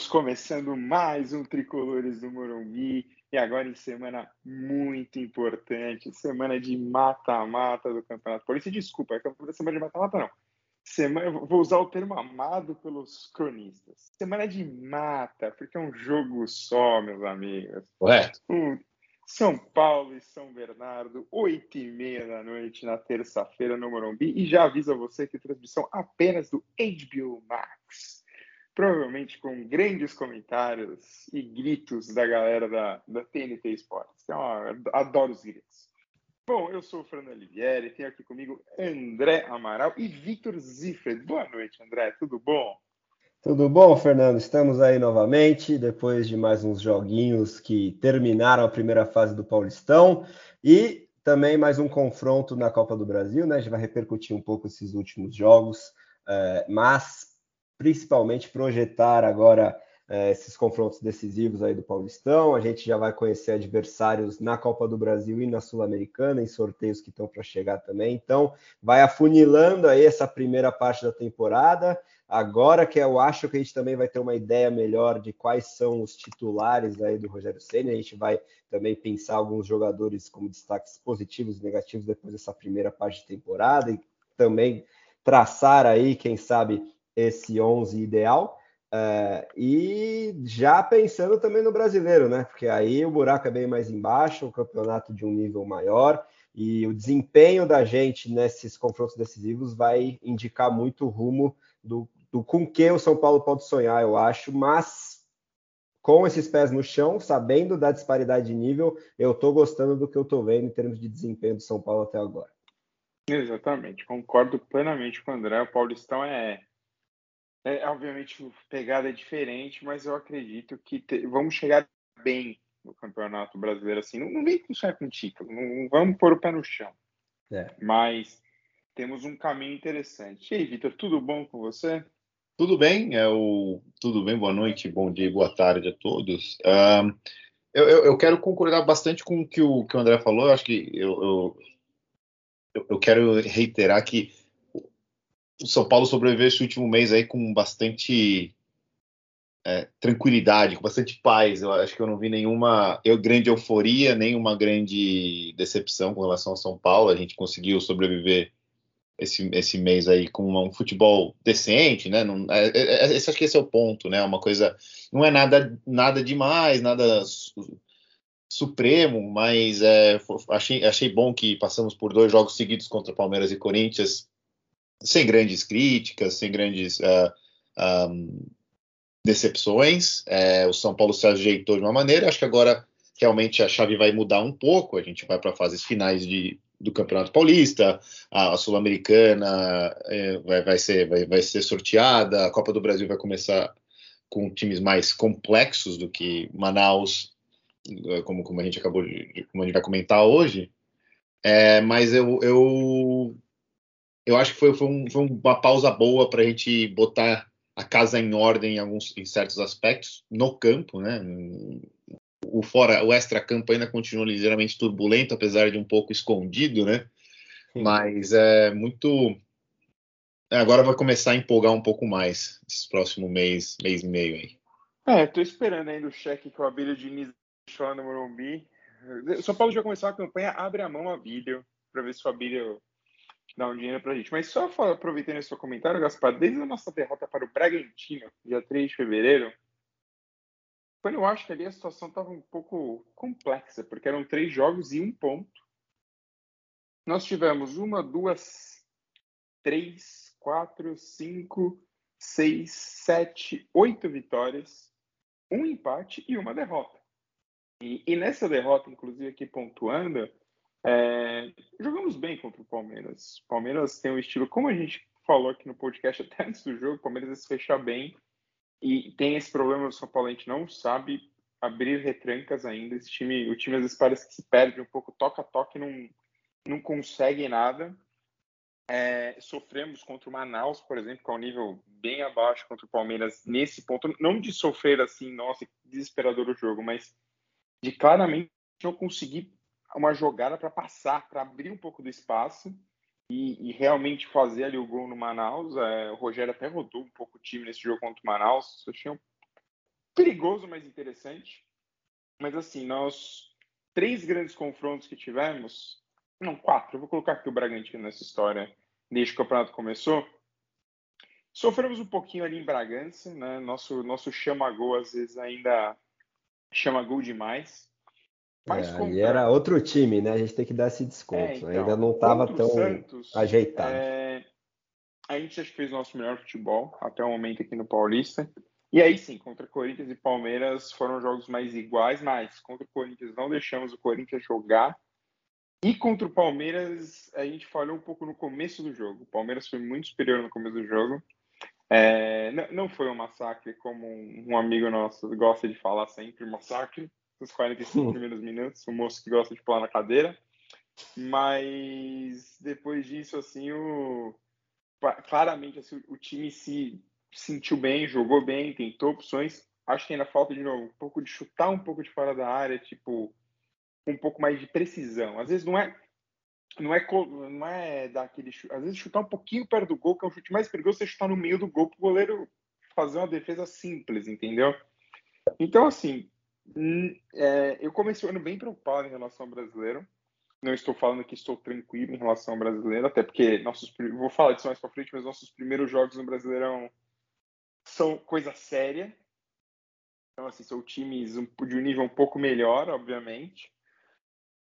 Estamos começando mais um Tricolores do Morumbi e agora em semana muito importante, semana de mata-mata do Campeonato Paulista. Desculpa, é semana de mata-mata não. Semana, vou usar o termo amado pelos cronistas. Semana de mata, porque é um jogo só, meus amigos. Um, São Paulo e São Bernardo, oito e meia da noite na terça-feira no Morumbi. E já aviso a você que transmissão apenas do HBO Max provavelmente com grandes comentários e gritos da galera da, da TNT Sports. Então, adoro os gritos. Bom, eu sou o Fernando Olivieri, tenho aqui comigo André Amaral e Vitor Zifred. Boa noite, André, tudo bom? Tudo bom, Fernando? Estamos aí novamente, depois de mais uns joguinhos que terminaram a primeira fase do Paulistão e também mais um confronto na Copa do Brasil, né? A gente vai repercutir um pouco esses últimos jogos, é, mas principalmente projetar agora é, esses confrontos decisivos aí do Paulistão. A gente já vai conhecer adversários na Copa do Brasil e na Sul-Americana, em sorteios que estão para chegar também. Então, vai afunilando aí essa primeira parte da temporada. Agora que eu acho que a gente também vai ter uma ideia melhor de quais são os titulares aí do Rogério Ceni, a gente vai também pensar alguns jogadores como destaques positivos e negativos depois dessa primeira parte de temporada e também traçar aí, quem sabe, esse 11 ideal. É, e já pensando também no brasileiro, né? Porque aí o buraco é bem mais embaixo, o campeonato de um nível maior e o desempenho da gente nesses confrontos decisivos vai indicar muito o rumo do, do com que o São Paulo pode sonhar, eu acho, mas com esses pés no chão, sabendo da disparidade de nível, eu estou gostando do que eu estou vendo em termos de desempenho do São Paulo até agora. Exatamente, concordo plenamente com o André. O Paulistão é é, obviamente, pegada é diferente, mas eu acredito que te, vamos chegar bem no Campeonato Brasileiro. Assim, não, não vem puxar com título, não, não, vamos pôr o pé no chão. É. Mas temos um caminho interessante. E aí, Vitor, tudo bom com você? Tudo bem, é o... tudo bem, boa noite, bom dia, boa tarde a todos. Um, eu, eu, eu, quero concordar bastante com o que o, que o André falou, eu acho que eu, eu, eu quero reiterar que o São Paulo sobreviveu esse último mês aí com bastante é, tranquilidade, com bastante paz. Eu acho que eu não vi nenhuma eu, grande euforia, nenhuma grande decepção com relação ao São Paulo. A gente conseguiu sobreviver esse, esse mês aí com um futebol decente, né? Não, é, é, é, esse, acho que esse é o ponto, né? Uma coisa não é nada nada demais, nada su, supremo, mas é, achei, achei bom que passamos por dois jogos seguidos contra Palmeiras e Corinthians sem grandes críticas, sem grandes uh, ah, um, decepções. É, o São Paulo se ajeitou de uma maneira. Acho que agora realmente a chave vai mudar um pouco. A gente vai para fases finais de, do Campeonato Paulista, a, a Sul-Americana é, vai, vai, ser, vai, vai ser sorteada, a Copa do Brasil vai começar com times mais complexos do que Manaus, como, como a gente acabou de, como a gente vai comentar hoje. É, mas eu, eu eu acho que foi, foi, um, foi uma pausa boa para a gente botar a casa em ordem em alguns em certos aspectos no campo, né? O fora, o extra campo ainda continua ligeiramente turbulento, apesar de um pouco escondido, né? Sim. Mas é muito agora vai começar a empolgar um pouco mais esse próximo mês, mês e meio aí. É, tô esperando ainda o cheque que o Abílio Diniz deixou no Morumbi. São Paulo já começou a campanha, abre a mão a vídeo para ver se o Abílio dar um dinheiro pra gente. Mas só aproveitando esse seu comentário, Gaspar, desde a nossa derrota para o Bragantino, dia 3 de fevereiro, quando eu acho que ali a situação estava um pouco complexa, porque eram três jogos e um ponto. Nós tivemos uma, duas, três, quatro, cinco, seis, sete, oito vitórias, um empate e uma derrota. E, e nessa derrota, inclusive aqui pontuando, é, jogamos bem contra o Palmeiras. O Palmeiras tem um estilo, como a gente falou aqui no podcast até antes do jogo, o Palmeiras se fechar bem e tem esse problema o São Paulo, a gente não sabe abrir retrancas ainda. Esse time, o time às vezes parece que se perde um pouco, toca-toque, não, não consegue nada. É, sofremos contra o Manaus, por exemplo, que é um nível bem abaixo contra o Palmeiras nesse ponto. Não de sofrer assim, nossa, desesperador o jogo, mas de claramente não conseguir uma jogada para passar, para abrir um pouco do espaço e, e, realmente fazer ali o gol no Manaus. É, o Rogério até rodou um pouco o time nesse jogo contra o Manaus. Só tinha perigoso, mas interessante. Mas assim, nós três grandes confrontos que tivemos, não, quatro, eu vou colocar aqui o Bragantino nessa história, desde que o campeonato começou. Sofremos um pouquinho ali em Bragança, né? Nosso, nosso chama-gol às vezes ainda chama gol demais. Mas é, contra... era outro time, né? A gente tem que dar esse desconto. É, então, ainda não estava tão Santos, ajeitado. É... A gente acho que fez o nosso melhor futebol até o momento aqui no Paulista. E aí sim, contra Corinthians e Palmeiras foram jogos mais iguais, mas contra o Corinthians não deixamos o Corinthians jogar. E contra o Palmeiras, a gente falhou um pouco no começo do jogo. O Palmeiras foi muito superior no começo do jogo. É, não foi um massacre, como um amigo nosso gosta de falar sempre, massacre, os 45 primeiros minutos, o moço que gosta de pular na cadeira. Mas depois disso, assim, o, claramente assim, o time se sentiu bem, jogou bem, tentou opções. Acho que ainda falta de novo um pouco de chutar um pouco de fora da área, tipo um pouco mais de precisão. Às vezes não é não é não é daquele às vezes chutar um pouquinho perto do gol, que é o chute mais perigoso, você chutar no meio do gol para o goleiro fazer uma defesa simples, entendeu? Então assim, hum, é, eu comecei o ano bem preocupado em relação ao brasileiro. Não estou falando que estou tranquilo em relação ao brasileiro, até porque nossos vou falar disso mais para frente, mas nossos primeiros jogos no Brasileirão são coisa séria. Então, assim, são times de um nível um pouco melhor, obviamente.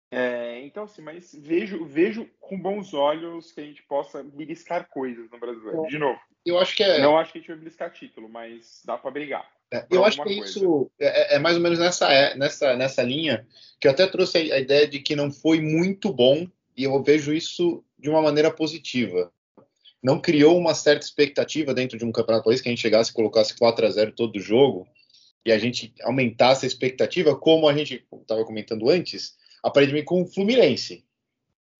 É, então, assim, mas vejo, vejo com bons olhos que a gente possa beliscar coisas no brasileiro. De novo. Eu acho que é. Não acho que a gente vai beliscar título, mas dá para brigar. É, eu acho que coisa. isso é, é, mais ou menos nessa, é, nessa, nessa linha que eu até trouxe a ideia de que não foi muito bom e eu vejo isso de uma maneira positiva não criou uma certa expectativa dentro de um campeonato paulista que a gente chegasse e colocasse 4 a 0 todo o jogo e a gente aumentasse a expectativa, como a gente estava comentando antes, aparentemente com o Fluminense.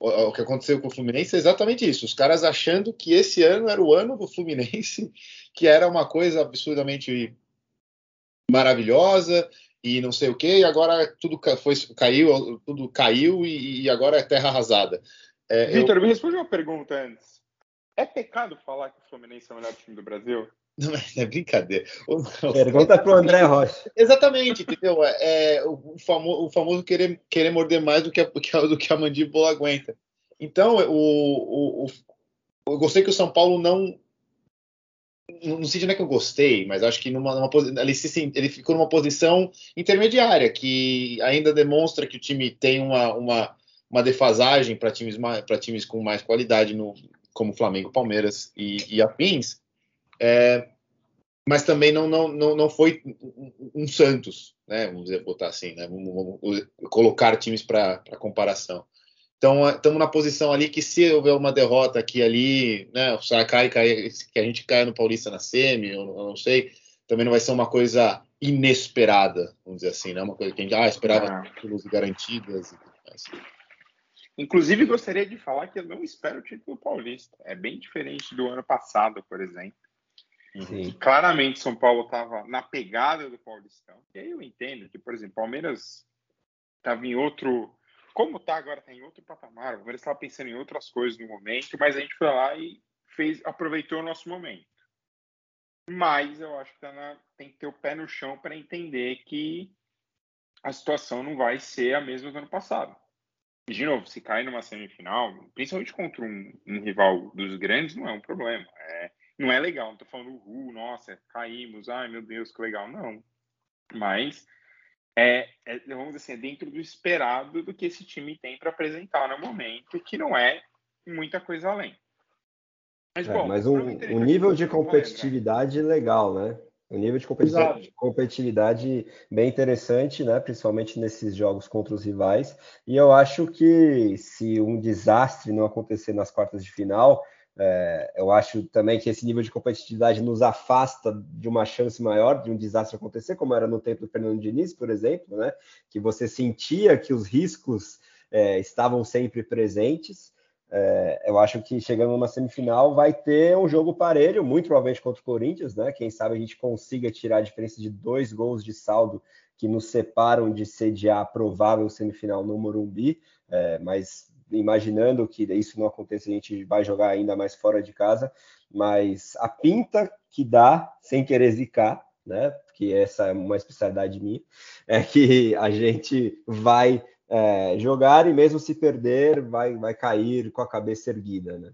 O, que aconteceu com o Fluminense é exatamente isso. Os caras achando que esse ano era o ano do Fluminense, que era uma coisa absurdamente maravilhosa e não sei o que, e agora tudo foi, caiu, tudo caiu e, e agora é terra arrasada. É, Vitor, eu... me responde uma pergunta antes. É pecado falar que o Fluminense é o melhor time do Brasil? Não, é brincadeira. Pergunta para o André Rocha. Exatamente, entendeu? É, é o, famoso, o famoso querer, querer morder mais do que, a, do que a mandíbula aguenta. Então, o, o, o, eu gostei que o São Paulo não. Não sei de onde é que eu gostei, mas acho que numa, numa, ele, se, ele ficou numa posição intermediária, que ainda demonstra que o time tem uma, uma, uma defasagem para times, times com mais qualidade no, como Flamengo, Palmeiras e, e afins, é, mas também não, não, não, não foi um Santos, né? Vamos dizer, botar assim, né? Vamos, vamos colocar times para comparação. Então, estamos na posição ali que se houver uma derrota aqui ali, né? O cai, cai, que a gente caia no Paulista na semi, eu, eu, não sei, também não vai ser uma coisa inesperada, vamos dizer assim, né? Uma coisa que a gente ah, esperava títulos garantidas e tudo mais. Inclusive, gostaria de falar que eu não espero o título paulista. É bem diferente do ano passado, por exemplo. Sim. Claramente, São Paulo estava na pegada do Paulistão. E aí eu entendo que, por exemplo, Palmeiras estava em outro. Como tá agora, está em outro patamar. O Palmeiras estava pensando em outras coisas no momento, mas a gente foi lá e fez, aproveitou o nosso momento. Mas eu acho que tá na, tem que ter o pé no chão para entender que a situação não vai ser a mesma do ano passado de novo, se cai numa semifinal, principalmente contra um, um rival dos grandes, não é um problema. É, não é legal, não tô falando, uh, nossa, caímos, ai meu Deus, que legal. Não. Mas é, é, vamos dizer assim, é dentro do esperado do que esse time tem para apresentar no momento, que não é muita coisa além. Mas, é, bom, mas um, um nível de competitividade legal, né? Um nível de competitividade, competitividade, bem interessante, né? principalmente nesses jogos contra os rivais. E eu acho que se um desastre não acontecer nas quartas de final, é, eu acho também que esse nível de competitividade nos afasta de uma chance maior de um desastre acontecer, como era no tempo do Fernando Diniz, por exemplo, né? que você sentia que os riscos é, estavam sempre presentes. É, eu acho que chegando numa semifinal vai ter um jogo parelho, muito provavelmente contra o Corinthians, né? Quem sabe a gente consiga tirar a diferença de dois gols de saldo que nos separam de sediar a provável semifinal no Morumbi, é, mas imaginando que isso não aconteça, a gente vai jogar ainda mais fora de casa, mas a pinta que dá, sem querer zicar, né? Porque essa é uma especialidade minha, é que a gente vai é, jogar e mesmo se perder, vai, vai cair com a cabeça erguida, né?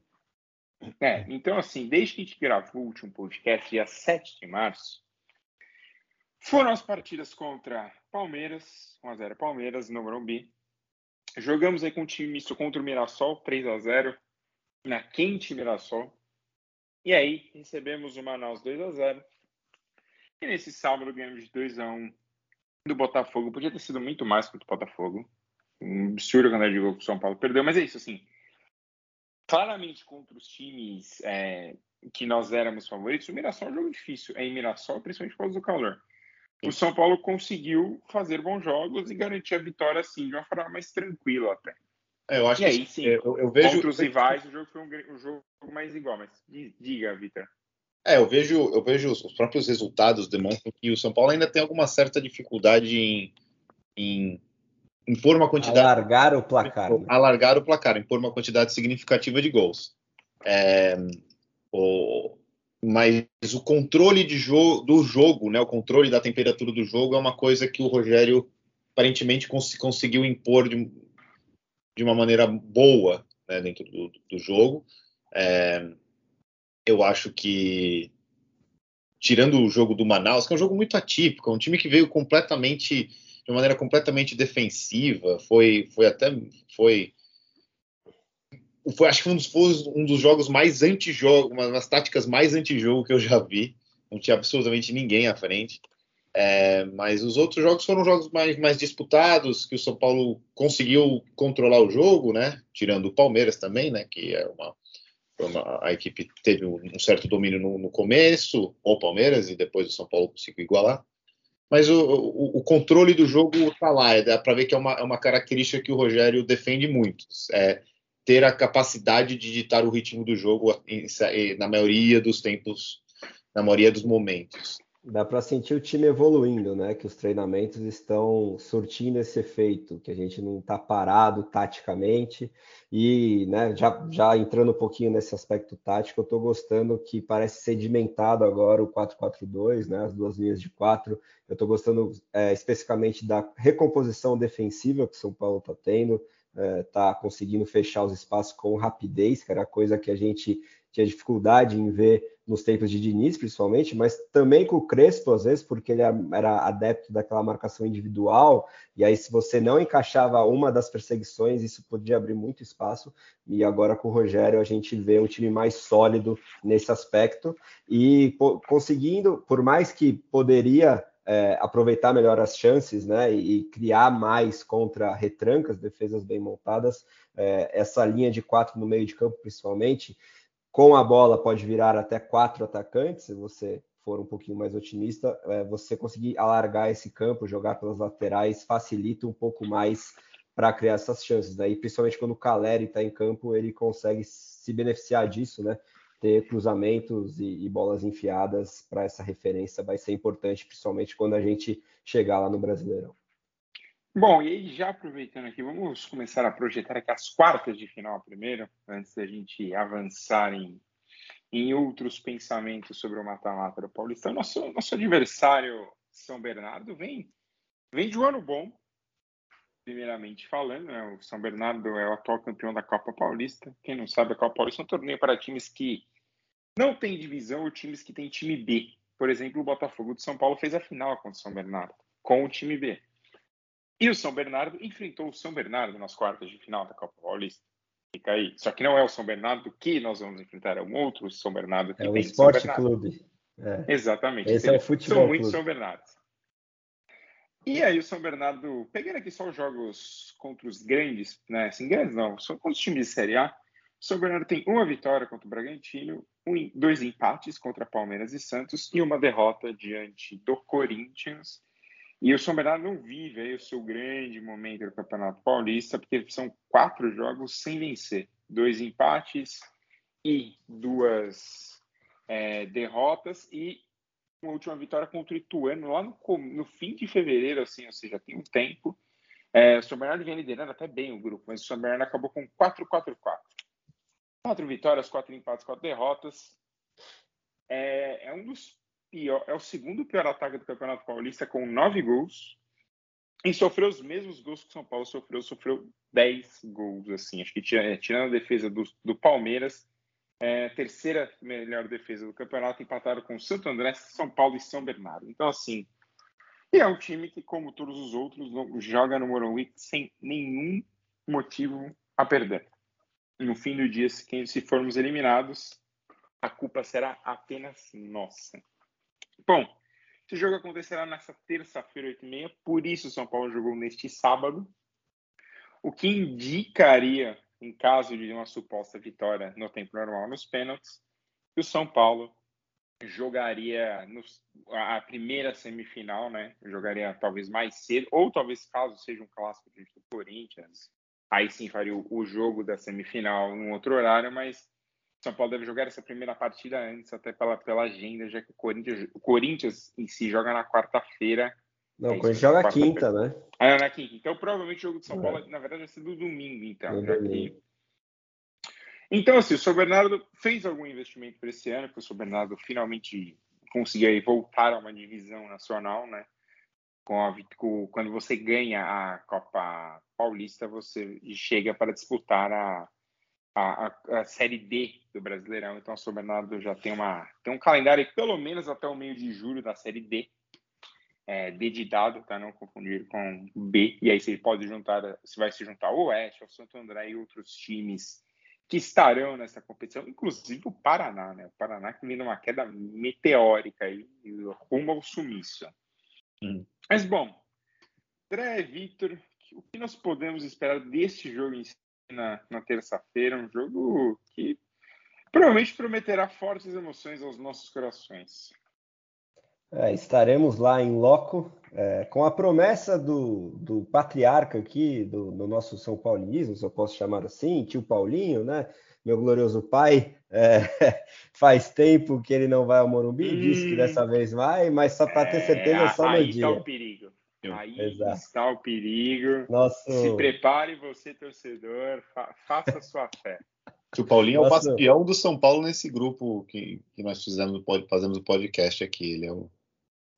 É, então assim, desde que a gente gravou o último podcast, dia 7 de março, foram as partidas contra Palmeiras, 1x0 Palmeiras, no Morumbi. Jogamos aí com o time misto contra o Mirassol, 3 a 0 na quente Mirassol. E aí recebemos o Manaus 2 a 0 E nesse sábado ganhamos de 2 a 1 do Botafogo. Podia ter sido muito mais contra o Botafogo. Um absurdo quando de gol que o São Paulo perdeu, mas é isso, assim. Claramente contra os times é, que nós éramos favoritos, o Mirassol é um jogo difícil. É em Mirassol, principalmente por causa do calor o São Paulo conseguiu fazer bons jogos e garantir a vitória assim de uma forma mais tranquila até. É, eu acho e que aí, sim, eu, eu, vejo contra os rivais o jogo foi um, um jogo mais igual, mas diga, Vitor. É, eu vejo, eu vejo os próprios resultados demonstram que o São Paulo ainda tem alguma certa dificuldade em, em impor uma quantidade. Alargar o placar. Né? Alargar o placar, impor uma quantidade significativa de gols. É, o, mas o controle jo do jogo, né, o controle da temperatura do jogo é uma coisa que o Rogério aparentemente cons conseguiu impor de, de, uma maneira boa né, dentro do, do jogo. É, eu acho que, tirando o jogo do Manaus, que é um jogo muito atípico, é um time que veio completamente, de maneira completamente defensiva, foi, foi até, foi foi, acho que foi um dos, um dos jogos mais anti-jogo, uma das táticas mais anti-jogo que eu já vi. Não tinha absolutamente ninguém à frente. É, mas os outros jogos foram jogos mais, mais disputados, que o São Paulo conseguiu controlar o jogo, né? Tirando o Palmeiras também, né? Que é uma, uma a equipe teve um certo domínio no, no, começo, o Palmeiras, e depois o São Paulo conseguiu igualar. Mas o, o, o controle do jogo está lá, é, dá para ver que é uma, é uma característica que o Rogério defende muito. É, ter a capacidade de ditar o ritmo do jogo na maioria dos tempos, na maioria dos momentos. Dá para sentir o time evoluindo, né? Que os treinamentos estão surtindo esse efeito, que a gente não está parado taticamente. E, né, já, já entrando um pouquinho nesse aspecto tático, eu estou gostando que parece sedimentado agora o 4-4-2, né? As duas linhas de quatro. Eu estou gostando é, especificamente da recomposição defensiva que o São Paulo está tendo está é, conseguindo fechar os espaços com rapidez, que era coisa que a gente tinha dificuldade em ver nos tempos de Diniz, principalmente, mas também com o Crespo, às vezes, porque ele era adepto daquela marcação individual, e aí se você não encaixava uma das perseguições, isso podia abrir muito espaço, e agora com o Rogério a gente vê um time mais sólido nesse aspecto, e conseguindo, por mais que poderia é, aproveitar melhor as chances né, e, criar mais contra retrancas, defesas bem montadas. É, essa linha de quatro no meio de campo, principalmente, com a bola pode virar até quatro atacantes, se você for um pouquinho mais otimista. É, você conseguir alargar esse campo, jogar pelas laterais, facilita um pouco mais para criar essas chances. Né? E principalmente quando o Caleri está em campo, ele consegue se beneficiar disso, né? Ter cruzamentos e, e bolas enfiadas para essa referência vai ser importante, principalmente quando a gente chegar lá no Brasileirão. Bom, e aí já aproveitando aqui, vamos começar a projetar aqui as quartas de final primeiro, antes da gente avançar em, em outros pensamentos sobre o mata-mata do Paulistão. Nosso, nosso adversário, São Bernardo, vem, vem de um ano bom, primeiramente falando, né? o São Bernardo é o atual campeão da Copa Paulista. Quem não sabe, a Copa Paulista é um torneio para times que não têm divisão ou times que têm time B. Por exemplo, o Botafogo de São Paulo fez a final contra o São Bernardo, com o time B. E o São Bernardo enfrentou o São Bernardo nas quartas de final da Copa Paulista. Fica aí. Só que não é o São Bernardo que nós vamos enfrentar, é um outro São Bernardo que é o Esporte Clube. É. Exatamente. Esse é o futebol São muitos. São Bernardos. E aí o São Bernardo, pegando aqui só os jogos contra os grandes, né? Assim, grandes não, são contra os times de Série A. O São Bernardo tem uma vitória contra o Bragantino, um, dois empates contra Palmeiras e Santos e uma derrota diante do Corinthians. E o São Bernardo não vive aí o seu grande momento do Campeonato Paulista, porque são quatro jogos sem vencer, dois empates e duas é, derrotas e uma última vitória contra o Ituano lá no, no, fim de fevereiro, assim, ou seja, tem um tempo. É, o São Bernardo vinha liderando até bem o grupo, mas o São Bernardo acabou com 4-4-4. Quatro vitórias, quatro empates, quatro derrotas. É, é, um dos pior, é o segundo pior ataque do Campeonato Paulista com nove gols e sofreu os mesmos gols que o São Paulo sofreu, sofreu 10 gols, assim, acho que tirando a defesa do, do Palmeiras, é, terceira melhor defesa do campeonato, empataram com Santo André, São Paulo e São Bernardo. Então, assim, é um time que, como todos os outros, joga no Morumbi sem nenhum motivo a perder. No fim do dia, se formos eliminados, a culpa será apenas nossa. Bom, esse jogo acontecerá nessa terça-feira, 8h30, por isso São Paulo jogou neste sábado, o que indicaria, em caso de uma suposta vitória no tempo normal nos pênaltis, que o São Paulo jogaria a primeira semifinal, né? Jogaria talvez mais cedo, ou talvez caso seja um clássico diante do Corinthians, aí sim faria o, o jogo da semifinal em outro horário, mas são Paulo deve jogar essa primeira partida antes, até pela, pela agenda, já que o Corinthians, o Corinthians em si joga na quarta-feira. Não, é o Corinthians joga quinta, né? Ah, na quinta. Então, provavelmente o jogo de São é. Paulo, na verdade, vai ser do domingo, então. Que... Então, assim, o São Bernardo fez algum investimento para esse ano, porque o São Bernardo finalmente conseguiu voltar a uma divisão nacional, né? Com a, com, quando você ganha a Copa Paulista, você chega para disputar a, a, a, a, Série D do Brasileirão. Então, o São Bernardo já tem, uma, tem um calendário pelo menos até o meio de julho da Série D. É, D de dado, tá? Não confundir com B. E aí você pode juntar, você vai se juntar ao Oeste, ao Santo André e outros times que estarão nessa competição, inclusive o Paraná, né? O Paraná que vem numa queda meteórica aí, rumo ao sumiço. Hum. Mas, bom, André, Vitor, o que nós podemos esperar deste jogo em si? na, na terça-feira, um jogo que provavelmente prometerá fortes emoções aos nossos corações. É, estaremos lá em loco, é, com a promessa do, do patriarca aqui, do, do, nosso São Paulinismo, se eu posso chamar assim, tio Paulinho, né? Meu glorioso pai, é, faz tempo que ele não vai ao Morumbi, hum, disse que dessa vez vai, mas só para ter certeza é, só no aí dia. Tá o perigo. Aí Exato. está o perigo. Nosso... Se prepare, você, torcedor, fa faça a sua fé. O Paulinho Nossa. é o bastião do São Paulo nesse grupo que, que nós fizemos, fazemos o podcast aqui. Ele é o.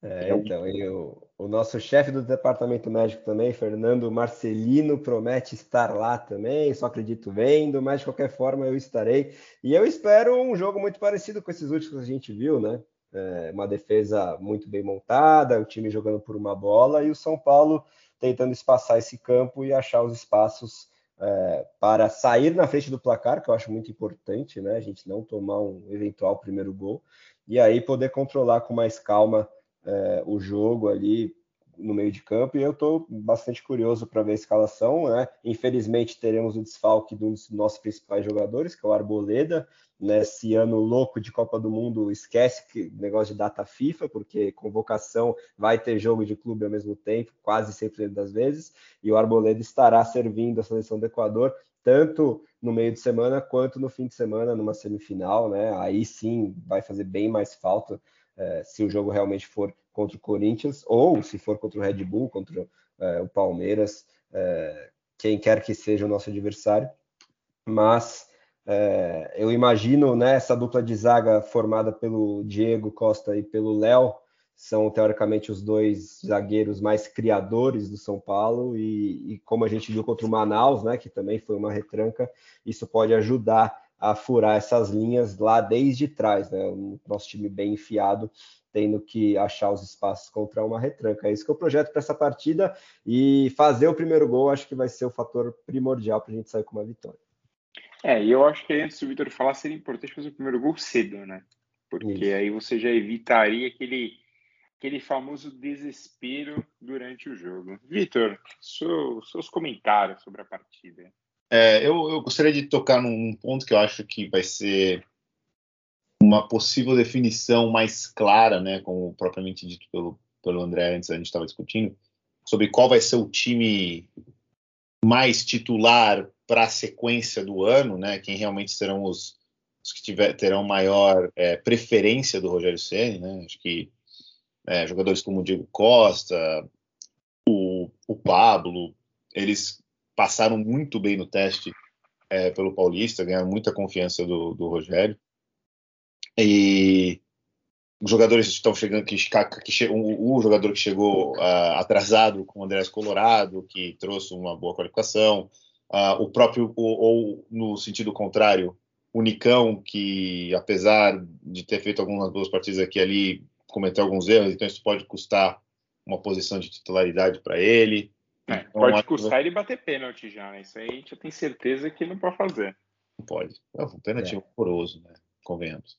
É, é então, e o, o nosso chefe do departamento médico também, Fernando Marcelino, promete estar lá também, só acredito vendo, mas de qualquer forma eu estarei. E eu espero um jogo muito parecido com esses últimos que a gente viu, né? é, uma defesa muito bem montada, o time jogando por uma bola e o São Paulo tentando espaçar esse campo e achar os espaços é, para sair na frente do placar, que eu acho muito importante, né? A gente não tomar um eventual primeiro gol e aí poder controlar com mais calma é, o jogo ali no meio de campo. E eu estou bastante curioso para ver a escalação, né? Infelizmente teremos o desfalque de um dos nossos principais jogadores, que é o Arboleda, nesse ano louco de Copa do Mundo, esquece que negócio de data FIFA, porque convocação vai ter jogo de clube ao mesmo tempo, quase 100% das vezes, e o Arboleda estará servindo a seleção do Equador, tanto no meio de semana quanto no fim de semana, numa semifinal, né? Aí sim vai fazer bem mais falta é, se o jogo realmente for contra o Corinthians, ou se for contra o Red Bull, contra é, o Palmeiras, é, quem quer que seja o nosso adversário. Mas eu imagino né, essa dupla de zaga formada pelo Diego Costa e pelo Léo, são teoricamente os dois zagueiros mais criadores do São Paulo, e, e, como a gente viu contra o Manaus, né, que também foi uma retranca, isso pode ajudar a furar essas linhas lá desde trás, né? O nosso time bem enfiado, tendo que achar os espaços contra uma retranca. É isso que eu projeto para essa partida e fazer o primeiro gol acho que vai ser o fator primordial para a gente sair com uma vitória. É, e eu acho que antes do Vitor falar, seria importante fazer o primeiro gol cedo, né? Porque Isso. aí você já evitaria aquele, aquele famoso desespero durante o jogo. Vitor, seu, seus comentários sobre a partida. É, eu, eu, gostaria de tocar num ponto que eu acho que vai ser uma possível definição mais clara, né, como propriamente dito pelo, pelo André antes a gente estava discutindo, sobre qual vai ser o time mais titular para a sequência do ano, né? Quem realmente serão os, os que tiver, terão maior é, preferência do Rogério Ceni, né? Acho que é, jogadores como o Diego Costa, o, o, Pablo, eles passaram muito bem no teste é, pelo Paulista, ganharam muita confiança do, do Rogério. E os jogadores estão chegando, que, que o, jogador que chegou uh, atrasado com o Andrés Colorado, que trouxe uma boa qualificação, uh, o próprio, ou, ou, no sentido contrário, o Nicão, que apesar de ter feito algumas boas partidas aqui e ali, cometeu alguns erros, então isso pode custar uma posição de titularidade para ele. É, então, pode custar ele bater pênalti já, né? Isso aí a gente tem certeza que não pode fazer. Não pode. É um pênalti é. horroroso, né? Convenhamos.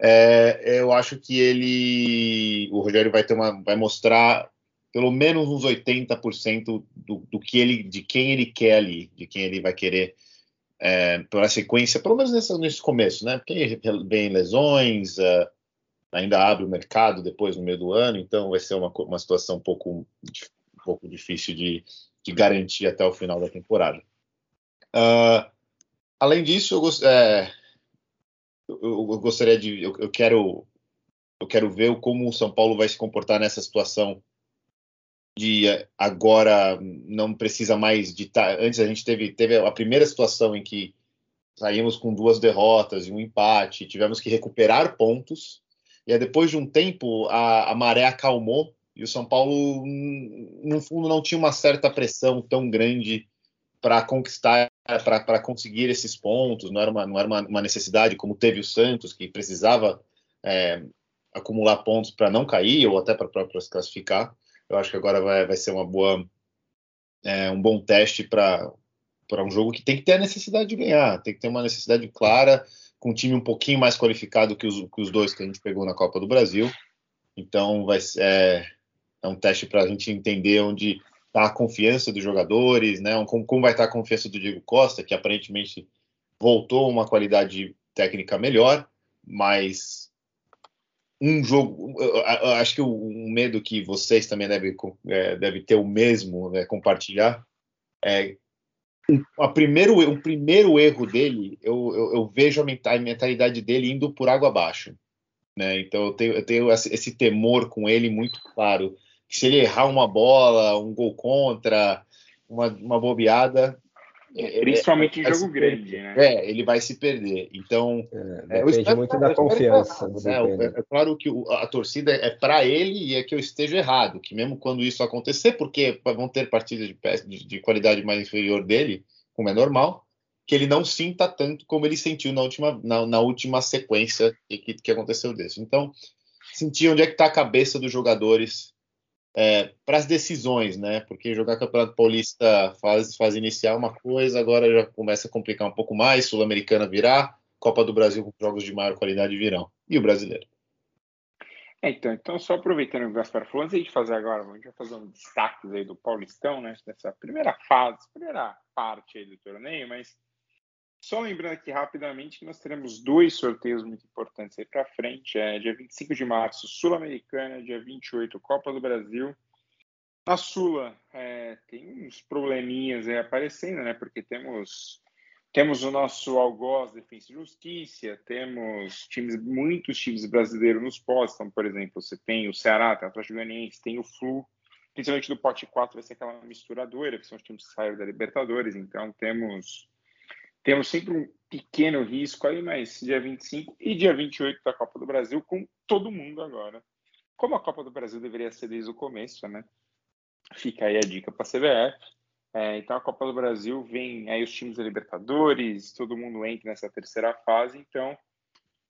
É, eu acho que ele. O Rogério vai ter uma. vai mostrar pelo menos uns 80% do, do que ele, de quem ele quer ali, de quem ele vai querer é, pela sequência, pelo menos nesse, nesse começo, né? Porque vem lesões, uh, ainda abre o mercado depois no meio do ano, então vai ser uma, uma situação um pouco, pouco difícil de, de garantir até o final da temporada. Uh, além disso, eu, gost, é, eu, eu, gostaria de, eu, eu, quero, eu quero ver como o São Paulo vai se comportar nessa situação de agora não precisa mais de antes a gente teve teve a primeira situação em que saímos com duas derrotas e um empate, tivemos que recuperar pontos e aí, depois de um tempo a, a maré acalmou e o São Paulo, no fundo, não tinha uma certa pressão tão grande para conquistar, para conseguir esses pontos. Não era, uma, não era uma, uma, necessidade como teve o Santos, que precisava é, acumular pontos para não cair ou até para se classificar. Eu acho que agora vai, vai ser uma boa, é, um bom teste para um jogo que tem que ter a necessidade de ganhar, tem que ter uma necessidade clara com um time um pouquinho mais qualificado que os, que os dois que a gente pegou na Copa do Brasil. Então vai é, é um teste para a gente entender onde está a confiança dos jogadores, né? Como, como vai estar tá a confiança do Diego Costa, que aparentemente voltou uma qualidade técnica melhor, mas um jogo, acho que o, medo que vocês também devem, é, deve ter o mesmo, né, compartilhar, é o primeiro, o primeiro erro dele, eu, eu, eu, vejo a mentalidade dele indo por água abaixo. Né? Então eu tenho, eu tenho esse temor com ele muito claro. Que se ele errar uma bola, um gol contra, uma, uma bobeada. É, Principalmente em jogo grande, né? É, ele vai se perder. Então. É, é depende muito da confiança. É, é, claro que a torcida é para ele e é que eu esteja errado. Que mesmo quando isso acontecer, porque vão ter partidas de, de, de qualidade mais inferior dele, como é normal, que ele não sinta tanto como ele sentiu na última, na, na última sequência que, que aconteceu desse. Então, sentir onde é que está a cabeça dos jogadores é, para as decisões, né? Porque jogar Campeonato Paulista faz, faz iniciar uma coisa, agora já começa a complicar um pouco mais, Sul-Americana virá, Copa do Brasil com jogos de maior qualidade virão. E o brasileiro? É, então, então, só aproveitando o Gaspar falou, antes de fazer agora, a gente vai fazer um destaque aí do Paulistão, né? Dessa primeira fase, primeira parte aí do torneio, mas só lembrando aqui rapidamente que nós teremos dois sorteios muito importantes aí para frente. É dia 25 de março, Sul-Americana, dia 28, Copa do Brasil. Na Sula é, tem uns probleminhas aí aparecendo, né? Porque temos temos o nosso Algoz Defensa e Justiça, temos times, muitos times brasileiros nos pós. Então, por exemplo, você tem o Ceará, tem o Atlético Goianiense, tem o Flu, principalmente do pote 4 vai ser aquela misturadora, que são os times que saíram da Libertadores. Então, temos temos sempre um pequeno risco aí, mas dia 25 e dia 28 da Copa do Brasil com todo mundo agora. Como a Copa do Brasil deveria ser desde o começo, né? Fica aí a dica para a CBF. É, então a Copa do Brasil vem aí os times da Libertadores, todo mundo entra nessa terceira fase, então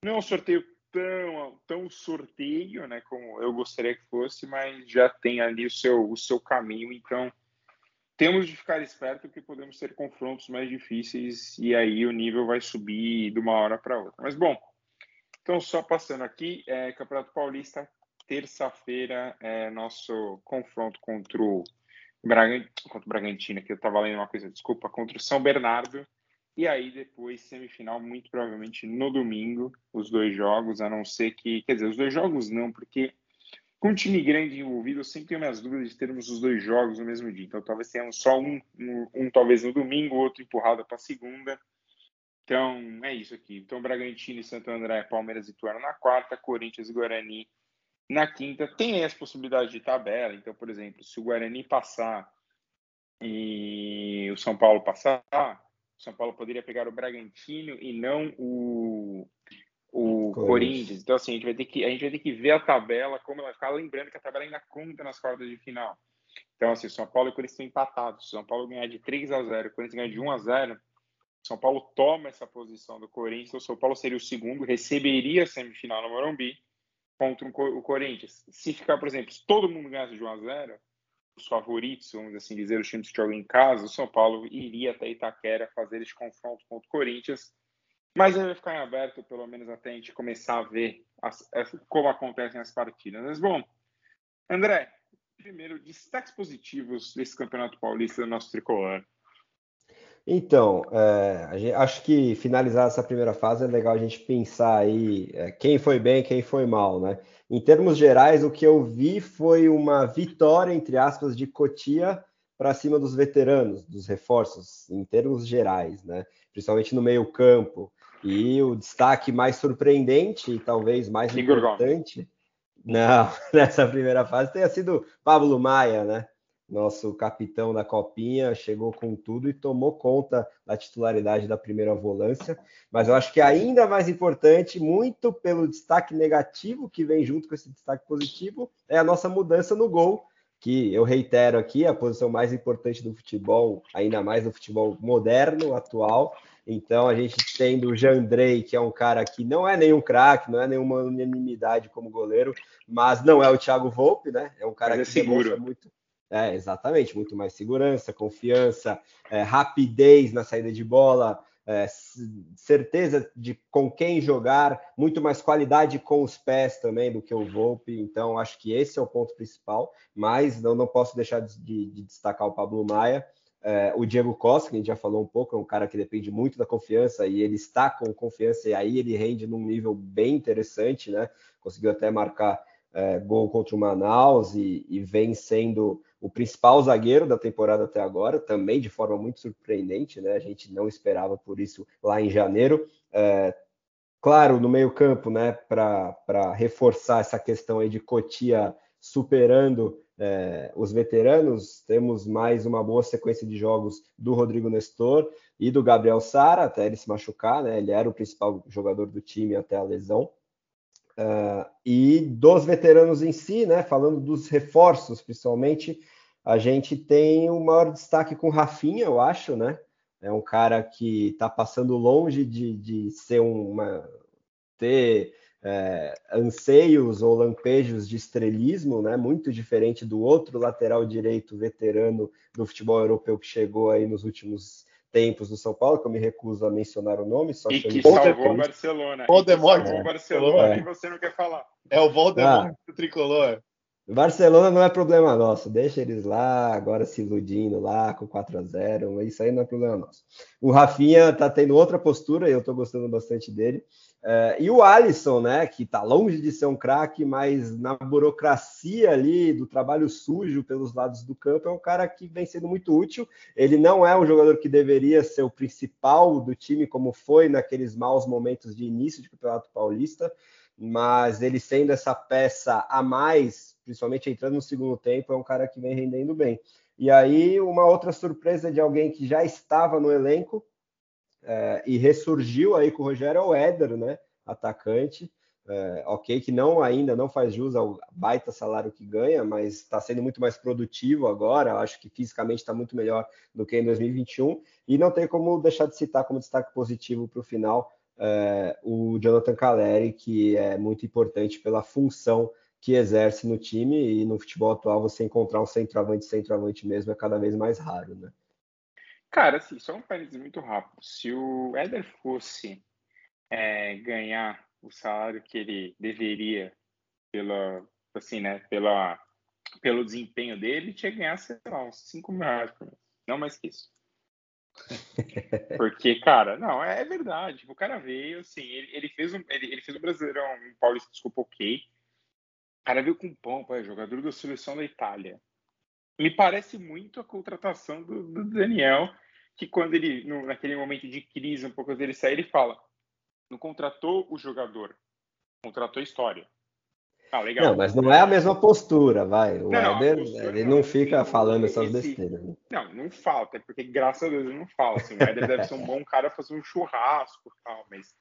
não é um sorteio tão, tão sorteio, né, como eu gostaria que fosse, mas já tem ali o seu, o seu caminho, então temos de ficar esperto porque podemos ter confrontos mais difíceis e aí o nível vai subir de uma hora para outra. Mas bom, então só passando aqui, é, Campeonato Paulista, terça-feira, é nosso confronto contra o, contra o Bragantino, que eu estava lendo uma coisa, desculpa, contra o São Bernardo. E aí depois semifinal, muito provavelmente no domingo, os dois jogos, a não ser que, quer dizer, os dois jogos não, porque com um time grande envolvido, eu sempre tenho minhas dúvidas de termos os dois jogos no mesmo dia. Então, talvez tenhamos só um, um, um talvez no domingo, outro empurrado para segunda. Então, é isso aqui. Então, Bragantino e Santo André, Palmeiras e Tuano na quarta, Corinthians e Guarani na quinta. Tem as possibilidades de tabela. Então, por exemplo, se o Guarani passar e o São Paulo passar, o São Paulo poderia pegar o Bragantino e não o o Corinthians. Então, assim, a gente, vai ter que, a gente vai ter que ver a tabela, como ela ficar, lembrando que a tabela ainda conta nas quartas de final. Então, assim, São Paulo e Corinthians estão empatados. São Paulo ganhar de 3 a 0 o Corinthians ganhar de 1 a 0 São Paulo toma essa posição do Corinthians. O São Paulo seria o segundo, receberia a semifinal no Morumbi contra o Corinthians. Se ficar, por exemplo, se todo mundo ganhasse de 1 a 0 os favoritos, vamos assim dizer, os times que jogam em casa, o São Paulo iria até Itaquera fazer esse confronto contra o Corinthians mas ele vai ficar em aberto, pelo menos até a gente começar a ver as, como acontecem as partidas. Mas, bom, André, primeiro, destaques positivos desse Campeonato Paulista do nosso tricolor. Então, é, gente, acho que finalizar essa primeira fase é legal a gente pensar aí é, quem foi bem quem foi mal, né? Em termos gerais, o que eu vi foi uma vitória, entre aspas, de Cotia para cima dos veteranos, dos reforços, em termos gerais, né? Principalmente no meio campo. E o destaque mais surpreendente e talvez mais Igor importante, não, nessa primeira fase, tenha sido Pablo Maia, né? Nosso capitão da Copinha, chegou com tudo e tomou conta da titularidade da primeira volância. Mas eu acho que ainda mais importante, muito pelo destaque negativo que vem junto com esse destaque positivo, é a nossa mudança no gol, que eu reitero aqui, a posição mais importante do futebol, ainda mais do futebol moderno, atual, então a gente tem o Jandrei, que é um cara que não é nenhum craque, não é nenhuma unanimidade como goleiro, mas não é o Thiago Volpe, né? É um cara mas é que é seguro. muito. É, exatamente, muito mais segurança, confiança, é, rapidez na saída de bola, é, certeza de com quem jogar, muito mais qualidade com os pés também do que o Volpe. Então, acho que esse é o ponto principal. Mas não, não posso deixar de, de destacar o Pablo Maia. É, o Diego Costa, que a gente já falou um pouco, é um cara que depende muito da confiança e ele está com confiança e aí ele rende num nível bem interessante, né? Conseguiu até marcar é, gol contra o Manaus e, e, vem sendo o principal zagueiro da temporada até agora, também de forma muito surpreendente, né? A gente não esperava por isso lá em janeiro. É, claro, no meio-campo, né? Para reforçar essa questão aí de Cotia superando é, os veteranos, temos mais uma boa sequência de jogos do Rodrigo Nestor e do Gabriel Sara, até ele se machucar, né? Ele era o principal jogador do time até a lesão. Uh, e dos veteranos em si, né? Falando dos reforços, principalmente, a gente tem o maior destaque com Rafinha, eu acho, né? É um cara que está passando longe de, de ser uma ter é, anseios ou lampejos de estrelismo, né? Muito diferente do outro lateral direito veterano do futebol europeu que chegou aí nos últimos tempos do São Paulo, que eu me recuso a mencionar o nome, só e que salvou o Barcelona. Voldemort. Salvou o Barcelona é. e você não quer falar. É o Voldemort ah. do tricolor. Barcelona não é problema nosso, deixa eles lá, agora se iludindo lá com 4 a 0 isso aí não é problema nosso. O Rafinha tá tendo outra postura e eu tô gostando bastante dele. É, e o Alisson, né, que tá longe de ser um craque, mas na burocracia ali do trabalho sujo pelos lados do campo, é um cara que vem sendo muito útil. Ele não é um jogador que deveria ser o principal do time, como foi naqueles maus momentos de início de Campeonato Paulista, mas ele sendo essa peça a mais principalmente entrando no segundo tempo, é um cara que vem rendendo bem. E aí, uma outra surpresa de alguém que já estava no elenco é, e ressurgiu aí com o Rogério é o Éder, né? Atacante. É, ok, que não ainda não faz jus ao baita salário que ganha, mas está sendo muito mais produtivo agora. Acho que fisicamente está muito melhor do que em 2021. E não tem como deixar de citar como destaque positivo para o final é, o Jonathan Caleri, que é muito importante pela função que exerce no time e no futebol atual você encontrar um centroavante, centroavante mesmo é cada vez mais raro, né? Cara, assim, só um parênteses muito rápido. Se o Éder fosse é, ganhar o salário que ele deveria pela, assim, né, pela, pelo desempenho dele, tinha que ganhar, sei lá, uns 5 mil reais por mês. Não mais que isso. Porque, cara, não, é verdade. O cara veio, assim, ele, ele fez um, ele, ele fez um Brasileirão, um Paulista, desculpa, ok cara veio com é jogador da seleção da Itália. Me parece muito a contratação do, do Daniel, que quando ele, no, naquele momento de crise, um pouco dele sair, ele fala: não contratou o jogador, contratou a história. Ah, legal. Não, mas não é a mesma postura, vai. O não, Éder, ele não, não fica falando essas besteiras. Né? Não, não falta, é porque graças a Deus ele não fala. Assim, o Éder deve ser um bom cara fazer um churrasco e tal, mas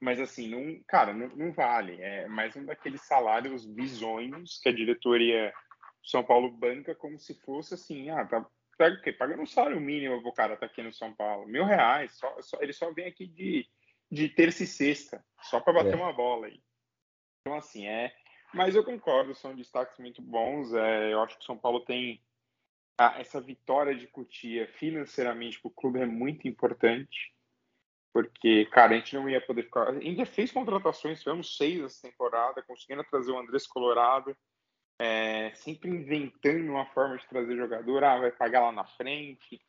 Mas assim, não, cara, não, não vale. É mais um daqueles salários bizonhos que a diretoria São Paulo banca como se fosse assim, ah, tá, pega o quê? Pagando um salário mínimo pro cara tá aqui no São Paulo. Mil reais. Só, só, ele só vem aqui de, de terça e sexta, só para bater é. uma bola aí. Então, assim, é. Mas eu concordo, são destaques muito bons. É, eu acho que o São Paulo tem a, essa vitória de Cutia financeiramente para o clube é muito importante. Porque, cara, a gente não ia poder ficar. Ainda fez contratações, tivemos seis essa temporada, conseguindo trazer o Andrés Colorado é, sempre inventando uma forma de trazer jogador, ah, vai pagar lá na frente.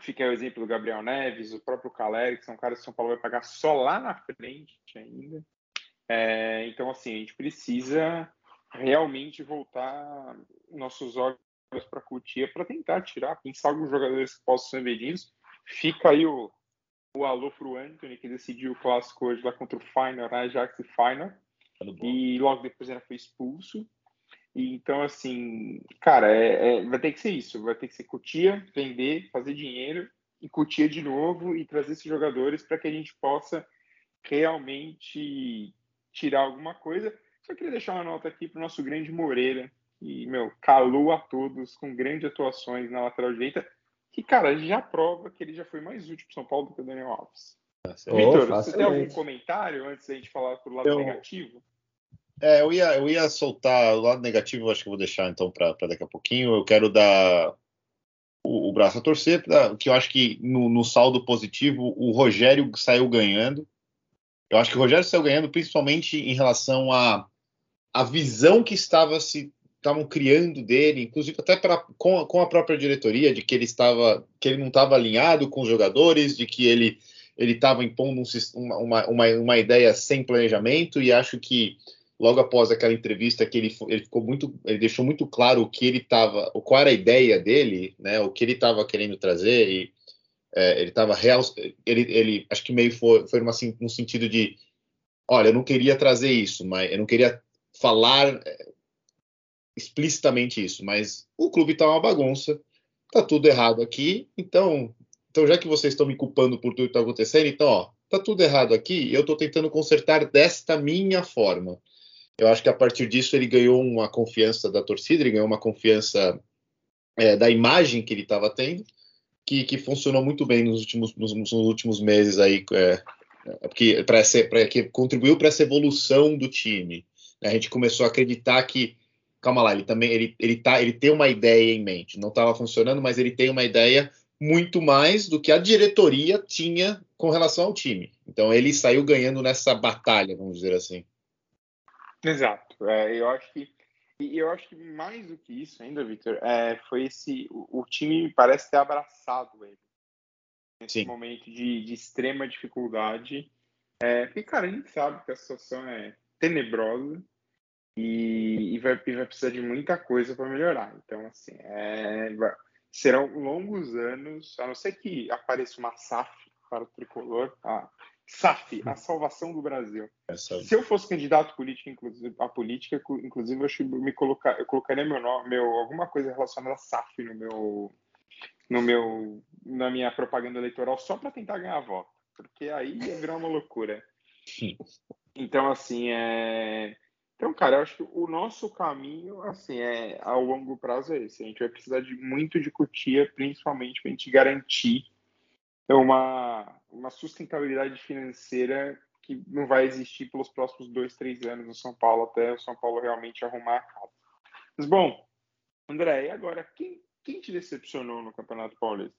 Fica o exemplo do Gabriel Neves, o próprio Caleri, que são caras que São Paulo vai pagar só lá na frente ainda. É, então, assim, a gente precisa realmente voltar nossos olhos para a Cutia para tentar tirar, pensar alguns jogadores que possam ser vendidos. Fica aí o, o alô para o Anthony, que decidiu o clássico hoje lá contra o Final, Ajax e Final. E logo depois ele foi expulso. E, então, assim, cara, é, é, vai ter que ser isso. Vai ter que ser Cutia, vender, fazer dinheiro e Cutia de novo e trazer esses jogadores para que a gente possa realmente tirar alguma coisa. Só queria deixar uma nota aqui para o nosso grande Moreira, que, meu, calou a todos com grandes atuações na lateral direita, que, cara, já prova que ele já foi mais útil para São Paulo do que o Daniel Alves. Oh, Vitor, você tem algum comentário antes da gente falar para o lado eu, negativo? É, eu ia, eu ia soltar o lado negativo, acho que eu vou deixar então para daqui a pouquinho. Eu quero dar o, o braço a torcer, pra, que eu acho que no, no, saldo positivo o Rogério saiu ganhando. Eu acho que o Rogério saiu ganhando principalmente em relação à a, a visão que estava se estavam criando dele, inclusive até pra, com, com a própria diretoria, de que ele estava que ele não estava alinhado com os jogadores, de que ele ele estava impondo um, uma, uma, uma ideia sem planejamento e acho que logo após aquela entrevista que ele, ele ficou muito, ele deixou muito claro o que ele estava, qual era a ideia dele, né, o que ele estava querendo trazer e é, ele estava real, ele, ele, acho que meio foi, foi uma, assim, um sentido de, olha, eu não queria trazer isso, mas eu não queria falar é, explicitamente isso, mas o clube está uma bagunça, tá tudo errado aqui, então, então já que vocês estão me culpando por tudo que está acontecendo, então, ó, tá tudo errado aqui, eu estou tentando consertar desta minha forma. Eu acho que a partir disso ele ganhou uma confiança da torcida, ele ganhou uma confiança é, da imagem que ele estava tendo, que, que, funcionou muito bem nos últimos, nos, nos últimos meses aí, é, porque, pra ser, pra, que contribuiu para essa evolução do time. A gente começou a acreditar que, calma lá, ele também ele, ele, tá, ele tem uma ideia em mente, não estava funcionando, mas ele tem uma ideia muito mais do que a diretoria tinha com relação ao time. Então ele saiu ganhando nessa batalha, vamos dizer assim. Exato. É, eu acho que e eu acho que mais do que isso ainda, Victor, é, foi esse o, o, time parece ter abraçado ele nesse Sim. momento de, de, extrema dificuldade. É, porque, cara, a gente sabe que a situação é tenebrosa e, e, vai, e vai, precisar de muita coisa para melhorar. Então, assim, é, serão longos anos, a não ser que apareça uma SAF para o tricolor, a, SAF, a salvação do Brasil. Essa... Se eu fosse candidato político, inclusive, a política, inclusive, eu, me colocar, eu colocaria meu nome, meu, alguma coisa relacionada a SAF no meu, no meu, na minha propaganda eleitoral só para tentar ganhar voto, porque aí ia virar uma loucura. Então, assim, é. Então, cara, eu acho que o nosso caminho, assim, é ao longo prazo é esse. A gente vai precisar de muito de cutia, principalmente para a gente garantir uma, uma sustentabilidade financeira que não vai existir pelos próximos dois, três anos no São Paulo, até o São Paulo realmente arrumar a casa. Mas, bom, André, e agora, quem, quem te decepcionou no Campeonato Paulista?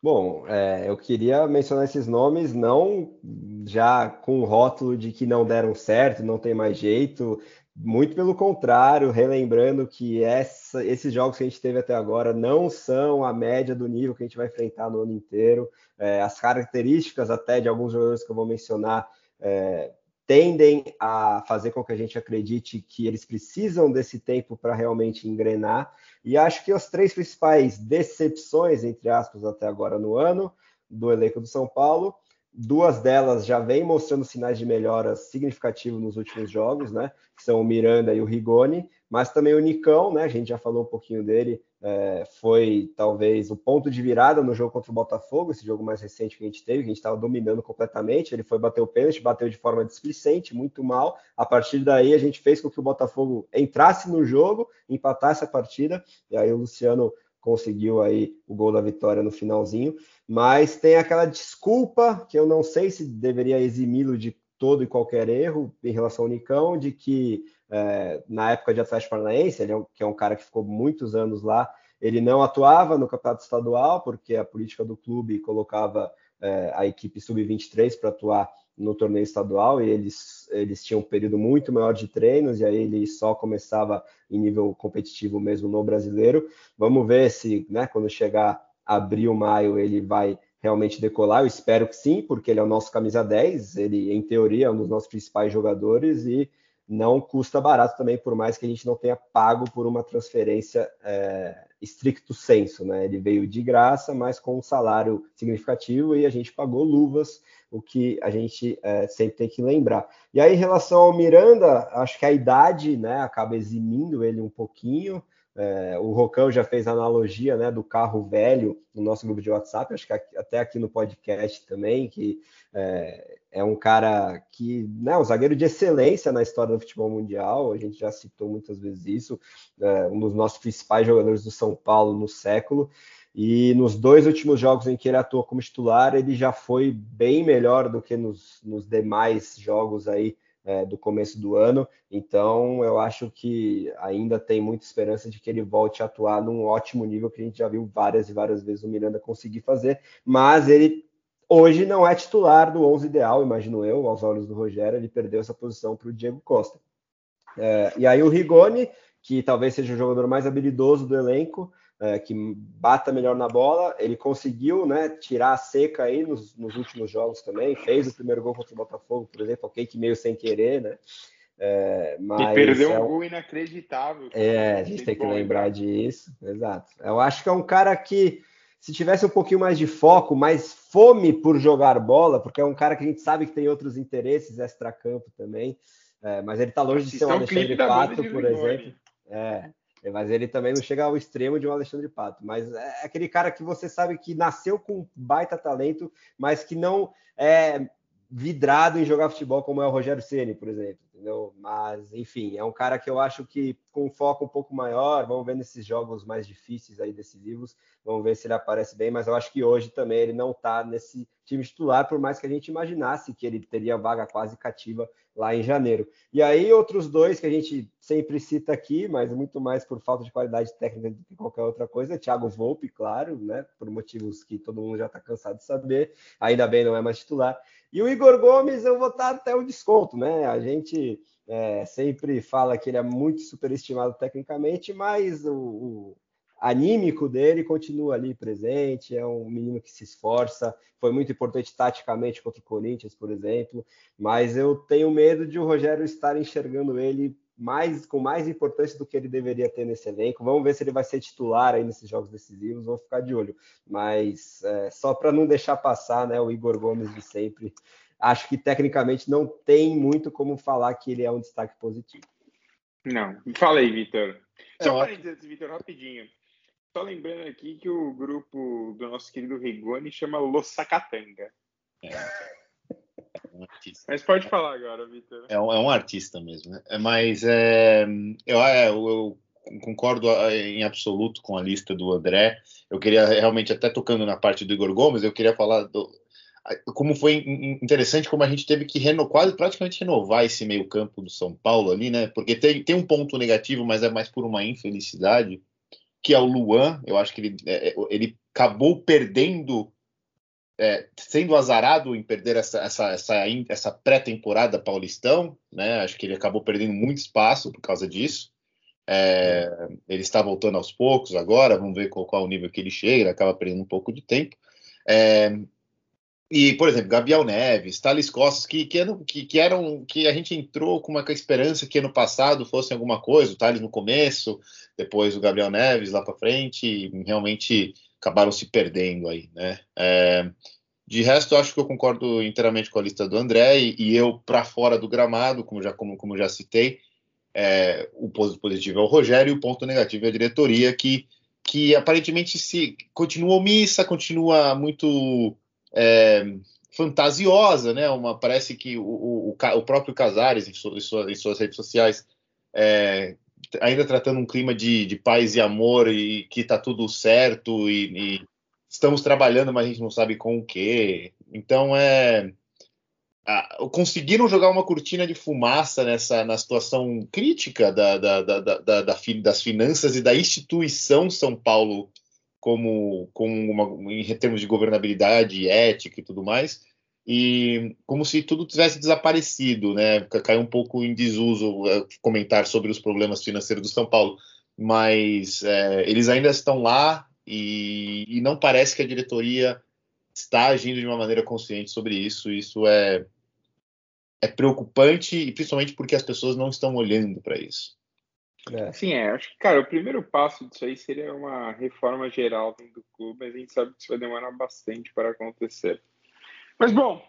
Bom, é, eu queria mencionar esses nomes, não já com o rótulo de que não deram certo, não tem mais jeito, muito pelo contrário, relembrando que essa, esses jogos que a gente teve até agora não são a média do nível que a gente vai enfrentar no ano inteiro. É, as características até de alguns jogadores que eu vou mencionar é, tendem a fazer com que a gente acredite que eles precisam desse tempo para realmente engrenar. E acho que as três principais decepções, entre aspas, até agora no ano, do elenco do São Paulo, Duas delas já vêm mostrando sinais de melhora significativo nos últimos jogos, né? Que são o Miranda e o Rigoni. mas também o Nicão, né? A gente já falou um pouquinho dele, é, foi talvez o ponto de virada no jogo contra o Botafogo, esse jogo mais recente que a gente teve, que a gente estava dominando completamente. Ele foi bater o pênalti, bateu de forma displicente, muito mal. A partir daí, a gente fez com que o Botafogo entrasse no jogo, empatasse a partida, e aí o Luciano conseguiu aí o gol da vitória no finalzinho. Mas tem aquela desculpa que eu não sei se deveria eximi-lo de todo e qualquer erro em relação ao Nicão, de que é, na época de Atlético Paranaense, ele é um, que é um cara que ficou muitos anos lá, ele não atuava no campeonato estadual, porque a política do clube colocava é, a equipe sub-23 para atuar no torneio estadual e eles, eles tinham um período muito maior de treinos e aí ele só começava em nível competitivo mesmo no brasileiro. Vamos ver se, né, quando chegar abril, maio, ele vai realmente decolar. Eu espero que sim, porque ele é o nosso camisa 10, ele, em teoria, é um dos nossos principais jogadores e não custa barato também, por mais que a gente não tenha pago por uma transferência é, estricto senso, né? Ele veio de graça, mas com um salário significativo e a gente pagou luvas, o que a gente é, sempre tem que lembrar. E aí, em relação ao Miranda, acho que a idade, né, acaba eximindo ele um pouquinho. É, o Rocão já fez analogia né, do carro velho no nosso grupo de WhatsApp, acho que até aqui no podcast também, que é, é um cara que, né, um zagueiro de excelência na história do futebol mundial, a gente já citou muitas vezes isso, é, um dos nossos principais jogadores do São Paulo no século, e nos dois últimos jogos em que ele atuou como titular, ele já foi bem melhor do que nos, nos demais jogos aí é, do começo do ano. Então, eu acho que ainda tem muita esperança de que ele volte a atuar num ótimo nível que a gente já viu várias e várias vezes o Miranda conseguir fazer. Mas ele hoje não é titular do 11 ideal, imagino eu, aos olhos do Rogério. Ele perdeu essa posição para o Diego Costa. É, e aí o Rigoni, que talvez seja o jogador mais habilidoso do elenco, é, que bata melhor na bola. Ele conseguiu né, tirar a seca aí nos, nos, últimos jogos também. Fez o primeiro gol contra o Botafogo, por exemplo, ok, que meio sem querer, né? É, mas perdeu é um gol inacreditável. É, a gente tem que lembrar disso, exato. Eu acho que é um cara que, se tivesse um pouquinho mais de foco, mais fome por jogar bola, porque é um cara que a gente sabe que tem outros interesses extra-campo também, é, mas ele tá longe de ser um Alexandre Pato, por exemplo. É, é, mas ele também não chega ao extremo de um Alexandre Pato. Mas é aquele cara que você sabe que nasceu com baita talento, mas que não é vidrado em jogar futebol como é o Rogério Ceni, por exemplo, entendeu? Mas enfim, é um cara que eu acho que com foco um pouco maior, vamos ver nesses jogos mais difíceis aí decisivos, vamos ver se ele aparece bem, mas eu acho que hoje também ele não tá nesse time titular, por mais que a gente imaginasse que ele teria vaga quase cativa lá em janeiro. E aí outros dois que a gente sempre cita aqui, mas muito mais por falta de qualidade técnica do que qualquer outra coisa, Thiago Volpe, claro, né, por motivos que todo mundo já está cansado de saber, ainda bem não é mais titular. E o Igor Gomes, eu vou estar até o desconto, né? A gente é, sempre fala que ele é muito superestimado tecnicamente, mas o, o, anímico dele continua ali presente. É um menino que se esforça, foi muito importante taticamente contra o Corinthians, por exemplo. Mas eu tenho medo de o Rogério estar enxergando ele mais com mais importância do que ele deveria ter nesse elenco. Vamos ver se ele vai ser titular aí nesses jogos decisivos, vou ficar de olho. Mas é, só para não deixar passar, né, o Igor Gomes de sempre, acho que tecnicamente não tem muito como falar que ele é um destaque positivo. Não, fala aí, Vitor. É, só para dizer, Vitor, rapidinho. Só lembrando aqui que o grupo do nosso querido Rigoni chama Los Sacatanga. É um artista. Mas pode falar agora, Vitor. É, um, é um artista mesmo, né? É, mas é, eu, é, eu, eu concordo em absoluto com a lista do André. Eu queria realmente, até tocando na parte do Igor Gomes, eu queria falar do, como foi interessante como a gente teve que reno, quase praticamente renovar esse meio campo do São Paulo ali, né? Porque tem, tem um ponto negativo, mas é mais por uma infelicidade, que é o Luan. Eu acho que ele, é, ele acabou perdendo é, sendo azarado em perder essa, essa, essa, essa pré-temporada paulistão, né? Acho que ele acabou perdendo muito espaço por causa disso. É, ele está voltando aos poucos agora, vamos ver qual, qual o nível que ele chega, ele acaba perdendo um pouco de tempo. É, e, por exemplo, Gabriel Neves, Thales Costas, que, que, eram, que, que, eram, que a gente entrou com uma esperança que ano passado fosse alguma coisa, o Thales no começo, depois o Gabriel Neves lá para frente, realmente acabaram se perdendo aí, né? É, de resto, acho que eu concordo inteiramente com a lista do André e, e eu para fora do gramado, como já como, como já citei, é, o ponto positivo é o Rogério e o ponto negativo é a diretoria, que, que aparentemente se continua omissa, continua muito é, fantasiosa, né? Uma, parece que o, o, o próprio Casares, em, em, suas redes sociais, é, ainda tratando um clima de, de paz e amor e que está tudo certo e, e, estamos trabalhando, mas a gente não sabe com o quê. Então é conseguiram jogar uma cortina de fumaça nessa na situação crítica da, da, da, da, das finanças e da instituição São Paulo como, como uma, em termos de governabilidade, ética e tudo mais, e como se tudo tivesse desaparecido, né? Caiu um pouco em desuso é, comentar sobre os problemas financeiros do São Paulo, mas é, eles ainda estão lá e, e não parece que a diretoria está agindo de uma maneira consciente sobre isso. Isso é é preocupante e principalmente porque as pessoas não estão olhando para isso. É. Sim, é. Acho que, cara, o primeiro passo disso aí seria uma reforma geral do clube, mas a gente sabe que isso vai demorar bastante para acontecer. Mas, bom,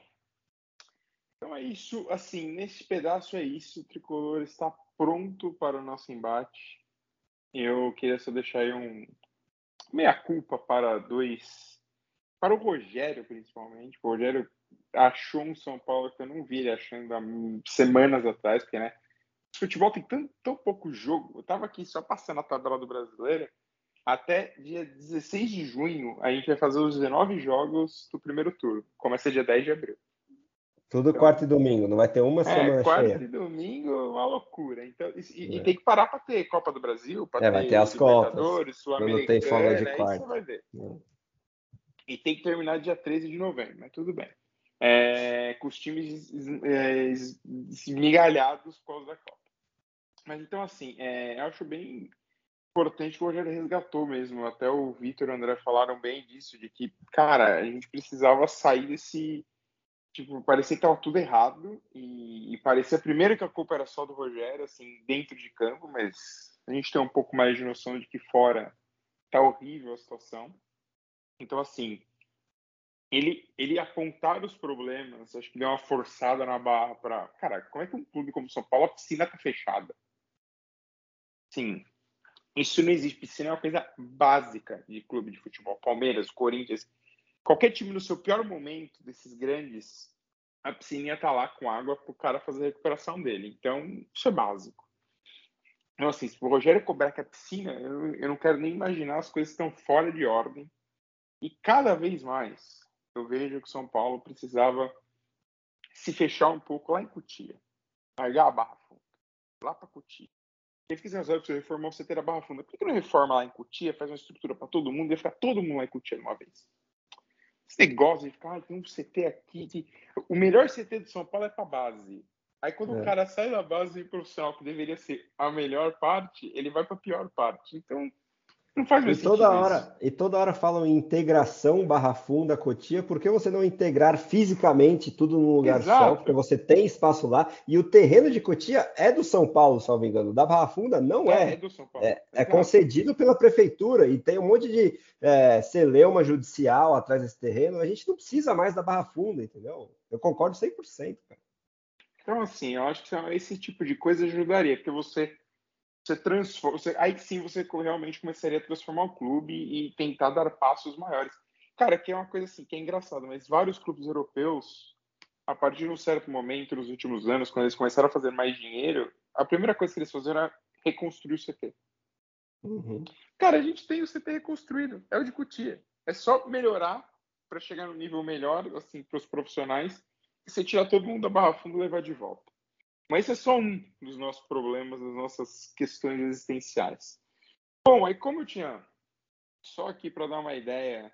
então é isso. Assim, nesse pedaço é isso. O tricolor está pronto para o nosso embate. Eu queria só deixar aí um meia-culpa para dois. Para o Rogério, principalmente. O Rogério achou um São Paulo que eu não vi ele achando há semanas atrás, porque, né? Futebol tem tão, tão pouco jogo. Eu tava aqui só passando a tabela do brasileiro. Até dia 16 de junho, a gente vai fazer os 19 jogos do primeiro turno. Começa dia 10 de abril. Tudo então, quarto e domingo, não vai ter uma é, semana quarto cheia. Quarto e domingo, uma loucura. Então, e, é. e tem que parar para ter Copa do Brasil, para é, ter, vai ter as Copas. Sul-Americana, tem folga de quarto. Vai ver. É. E tem que terminar dia 13 de novembro, mas tudo bem é, com os times é, esmigalhados por causa da Copa. Mas então, assim, é, eu acho bem importante que o Rogério resgatou mesmo. Até o Vitor e o André falaram bem disso, de que, cara, a gente precisava sair desse. Tipo, parecia que estava tudo errado e, e parecia primeiro que a culpa era só do Rogério, assim, dentro de campo, mas a gente tem um pouco mais de noção de que fora tá horrível a situação. Então, assim, ele, ele apontar os problemas, acho que deu uma forçada na barra para. Cara, como é que um clube como São Paulo, a piscina tá fechada? Sim, isso não existe. Piscina é uma coisa básica de clube de futebol. Palmeiras, Corinthians, qualquer time no seu pior momento desses grandes, a piscina tá lá com água para o cara fazer a recuperação dele. Então, isso é básico. Então, assim, se o Rogério cobrar que a piscina, eu, eu não quero nem imaginar, as coisas estão fora de ordem. E cada vez mais, eu vejo que São Paulo precisava se fechar um pouco lá em Cutia. Largar a Barra. Lá para Cutia. Eu fiquei pensando, se reformar o CT da Barra Funda, por que não reforma lá em Cutia, faz uma estrutura para todo mundo e ficar todo mundo lá em Cutia de uma vez? Esse negócio de ficar, ah, tem um CT aqui. Que... O melhor CT do São Paulo é para base. Aí quando é. o cara sai da base profissional, que deveria ser a melhor parte, ele vai para a pior parte. Então, não faz e toda hora isso. E toda hora falam em integração barra funda, cotia, por que você não integrar fisicamente tudo num lugar Exato. só? Porque você tem espaço lá e o terreno de cotia é do São Paulo, me engano. Da Barra Funda não é. É, é do São Paulo. É, é concedido pela prefeitura e tem um monte de é, celeuma judicial atrás desse terreno. A gente não precisa mais da Barra Funda, entendeu? Eu concordo 100%, cara. Então, assim, eu acho que esse tipo de coisa ajudaria, porque você você transforma, você, aí sim você realmente começaria a transformar o clube e tentar dar passos maiores. Cara, que é uma coisa assim, que é engraçado, mas vários clubes europeus, a partir de um certo momento nos últimos anos, quando eles começaram a fazer mais dinheiro, a primeira coisa que eles fizeram era reconstruir o CT. Uhum. Cara, a gente tem o CT reconstruído, é o de Cutia. É só melhorar para chegar no nível melhor, assim, para os profissionais, e você tirar todo mundo da barra fundo e levar de volta. Mas esse é só um dos nossos problemas, das nossas questões existenciais. Bom, aí como eu tinha só aqui para dar uma ideia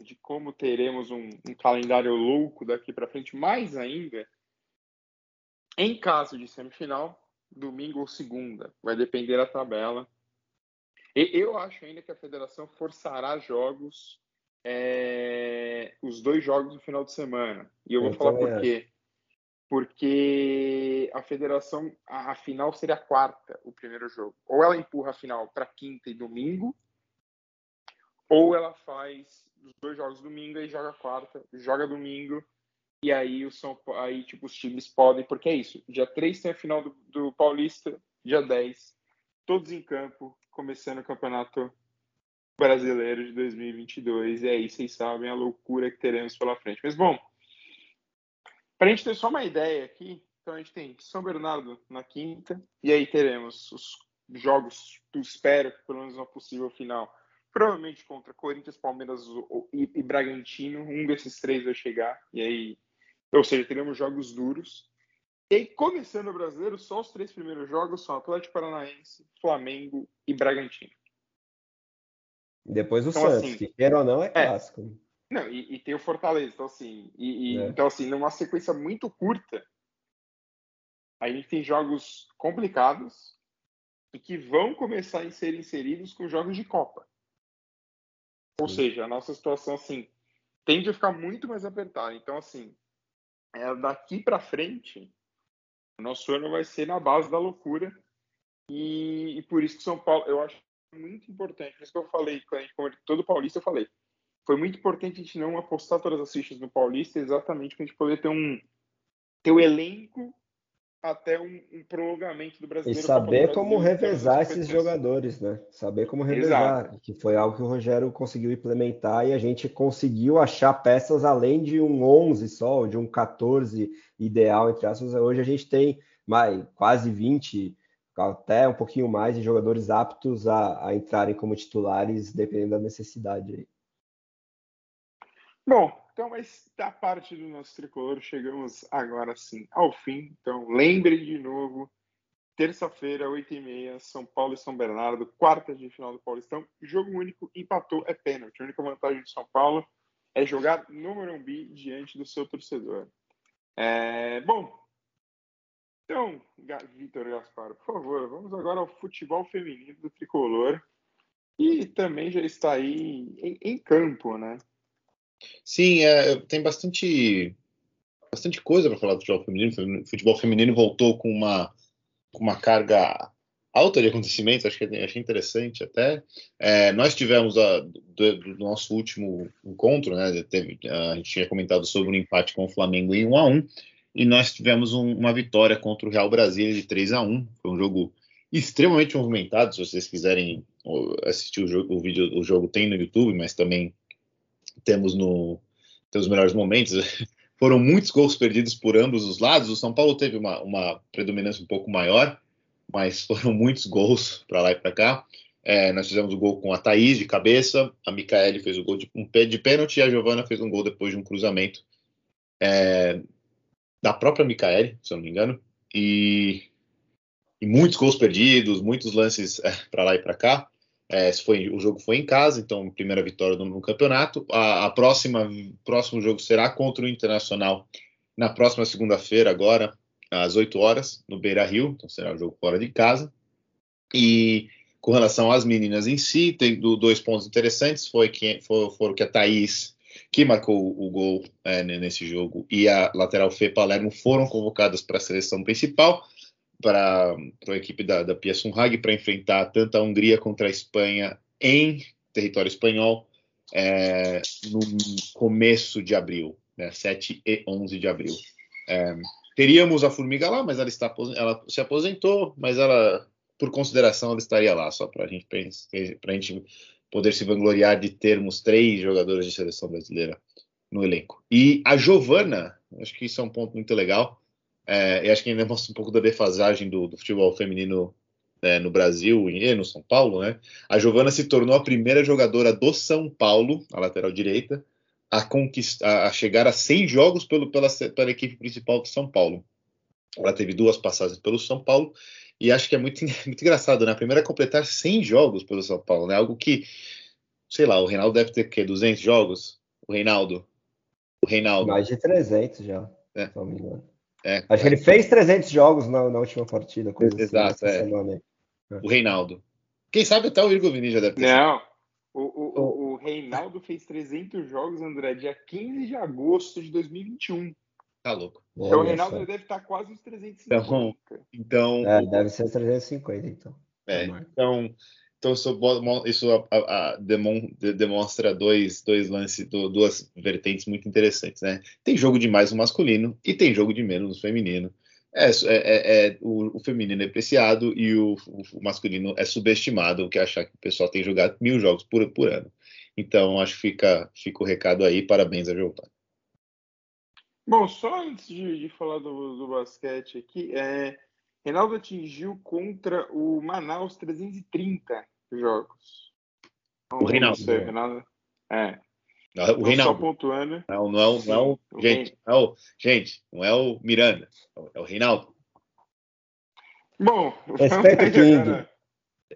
de como teremos um, um calendário louco daqui para frente, mais ainda, em caso de semifinal, domingo ou segunda, vai depender da tabela. E eu acho ainda que a federação forçará jogos, é, os dois jogos no final de semana. E eu vou eu falar por quê porque a federação, a, a, final seria quarta, o primeiro jogo. Ou ela empurra a final para quinta e domingo, ou ela faz os dois jogos domingo e joga quarta, joga domingo, e aí, o São, aí tipo, os times podem, porque é isso, dia 3 tem a final do, do Paulista, dia 10, todos em campo, começando o campeonato brasileiro de 2022. E aí vocês sabem a loucura que teremos pela frente. Mas bom, para a gente ter só uma ideia aqui, então a gente tem São Bernardo na quinta, e aí teremos os jogos, tu espero que pelo menos uma possível final, provavelmente contra Corinthians, Palmeiras e, e Bragantino. Um desses três vai chegar, e aí, ou seja, teremos jogos duros. E aí, começando o brasileiro, só os três primeiros jogos são Atlético Paranaense, Flamengo e Bragantino. Depois o então, Santos, assim, que queira ou não é, é clássico. Não, e, e, tem o Fortaleza, então assim, e, e é. então assim, numa sequência muito curta, a gente tem jogos complicados e que vão começar a ser inseridos com jogos de Copa. Ou Sim. seja, a nossa situação assim tende a ficar muito mais apertada. Então assim, é, daqui para frente, o nosso ano vai ser na base da loucura e, e por isso que São Paulo, eu acho muito importante. Por isso que eu falei, quando a gente conversou todo paulista, eu falei. Foi muito importante a gente não apostar todas as fichas no Paulista, exatamente para a gente poder ter um ter o elenco até um, um prolongamento do brasileiro. E saber como revezar esses jogadores, né? Saber como revezar, Exato. que foi algo que o Rogério conseguiu implementar e a gente conseguiu achar peças além de um 11 só, de um 14 ideal, entre aspas. Hoje a gente tem mais, quase 20 até um pouquinho mais de jogadores aptos a, a entrarem como titulares, dependendo da necessidade. Bom, então, mas da parte do nosso tricolor, chegamos agora sim ao fim. Então, lembre de novo, terça-feira, 8h30, São Paulo e São Bernardo, quarta de final do Paulistão. Jogo único, empatou, é pênalti. A única vantagem de São Paulo é jogar no Morumbi diante do seu torcedor. É, bom, então, Vitor Gaspar, por favor, vamos agora ao futebol feminino do tricolor, e também já está aí em, em campo, né? Sim, é, tem bastante, bastante coisa para falar do futebol feminino. O futebol feminino voltou com uma, com uma carga alta de acontecimentos, acho que achei interessante até. É, nós tivemos a, do, do, nosso último encontro, né? Teve, a gente tinha comentado sobre um empate com o Flamengo em 1 a 1 e nós tivemos um, uma vitória contra o Real Brasília de 3 a 1 Foi um jogo extremamente movimentado. Se vocês quiserem assistir o jogo, o vídeo, o jogo tem no YouTube, mas também temos no temos melhores momentos. Foram muitos gols perdidos por ambos os lados. O São Paulo teve uma, uma predominância um pouco maior, mas foram muitos gols para lá e para cá. É, nós fizemos o gol com a Thaís de cabeça, a Micaele fez o gol de um pé de pênalti e a Giovana fez um gol depois de um cruzamento. É, da própria Micaele, se eu não me engano, e, e muitos gols perdidos, muitos lances é, para lá e para cá. É, foi, o jogo foi em casa, então primeira vitória no, no campeonato. A, a, próxima próximo jogo será contra o Internacional na próxima segunda-feira, agora às 8 horas, no Beira Rio, então será um jogo fora de casa. E com relação às meninas em si, tem dois pontos interessantes. Foi que foram que a Thaís que marcou o gol é, nesse jogo, e a lateral Fê Palermo foram convocadas para a seleção principal, para a equipe da, da Pia Sunhag, para enfrentar tanto a Hungria contra a Espanha em território espanhol é, no começo de abril, né, 7 e 11 de abril. É, teríamos a Formiga lá, mas ela, está, ela se aposentou, mas ela, por consideração, ela estaria lá, só para a gente, gente poder se vangloriar de termos três jogadores de seleção brasileira no elenco. E a Giovana, acho que isso é um ponto muito legal. É, eu acho que ainda mostra um pouco da defasagem do, do futebol feminino é, no Brasil e no São Paulo, né? A Giovana se tornou a primeira jogadora do São Paulo, a lateral direita, a, conquistar, a chegar a 100 jogos pelo, pela, pela equipe principal do São Paulo. Ela teve duas passagens pelo São Paulo e acho que é muito, muito engraçado, né? A primeira é completar 100 jogos pelo São Paulo, né? Algo que, sei lá, o Reinaldo deve ter, que 200 jogos? O Reinaldo. O Reinaldo. Mais de 300 já, é. se não me engano. É, acho é. que ele fez 300 jogos na, na última partida. Coisa assim, Exato, assim, é. O Reinaldo. Quem sabe até o Igor Vini já deve ter. Não, o, o, o, Reinaldo fez 300 jogos, André, dia 15 de agosto de 2021. Tá louco. Então o Reinaldo deve estar quase uns 350. Então, então é, deve ser 350, então. É, então, então isso, isso a, a, demonstra dois, dois lances, duas vertentes muito interessantes, né? Tem jogo de mais no masculino e tem jogo de menos no feminino. É, é, é, é o, o, feminino é preciado e o, o, masculino é subestimado, o que achar que o pessoal tem jogado mil jogos por, por ano. Então, acho que fica, fica o recado aí. Parabéns a Giovanni. Bom, só antes de, de falar do, do, basquete aqui, é, Reinaldo atingiu contra o Manaus 330 jogos. o Reinaldo. Você, Reinaldo. É. Não, o Reinaldo. Só pontuando. Não, não é o. Não, é gente, não é o, gente, não é o Miranda. É o Reinaldo. Bom, respeito King.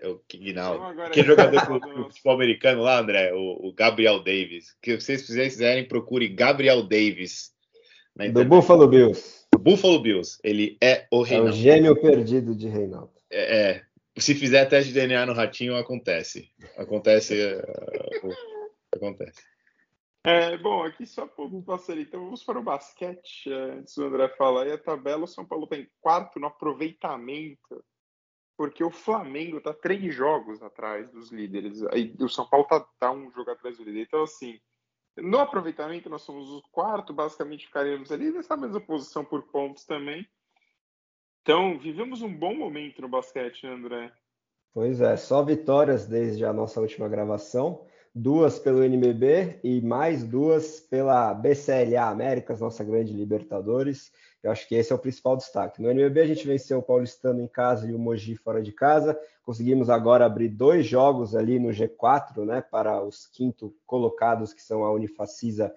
É o Quignaldo. Que jogador do, futebol americano lá, André? O, o, Gabriel Davis. Que vocês quiserem, procure Gabriel Davis. Do Buffalo Bills. Buffalo Bills. Ele é o Reinaldo. É o gêmeo perdido de Reinaldo. É, é. Se fizer teste de DNA no ratinho, acontece. Acontece. Uh, acontece. É, bom, aqui só passar então vamos para o basquete, é, antes do André falar. E a tabela, o São Paulo tem quarto no aproveitamento porque o Flamengo está três jogos atrás dos líderes. E o São Paulo está tá um jogo atrás do líder. Então, assim, no aproveitamento, nós somos o quarto, basicamente ficaríamos ali nessa mesma posição por pontos também. Então, vivemos um bom momento no basquete, né, André? Pois é, só vitórias desde a nossa última gravação. Duas pelo NBB e mais duas pela BCLA Américas, nossa grande Libertadores. Eu acho que esse é o principal destaque. No NBB a gente venceu o Paulistano em casa e o Mogi fora de casa. Conseguimos agora abrir dois jogos ali no G4, né, para os quinto colocados, que são a Unifacisa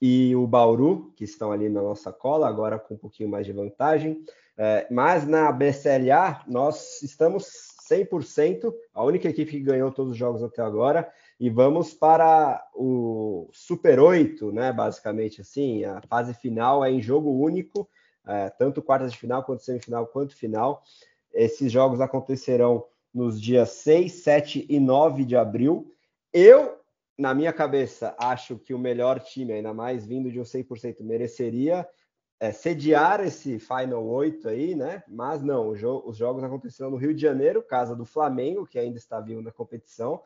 e o Bauru, que estão ali na nossa cola, agora com um pouquinho mais de vantagem. É, mas na BCLA nós estamos 100%, a única equipe que ganhou todos os jogos até agora, e vamos para o Super 8, né, basicamente assim, a fase final é em jogo único, é, tanto quartas de final, quanto semifinal, quanto final. Esses jogos acontecerão nos dias 6, 7 e 9 de abril. Eu, na minha cabeça, acho que o melhor time, ainda mais vindo de um 100%, mereceria é, sediar esse Final 8 aí, né? Mas não, os jogos aconteceram no Rio de Janeiro, casa do Flamengo, que ainda está vivo na competição,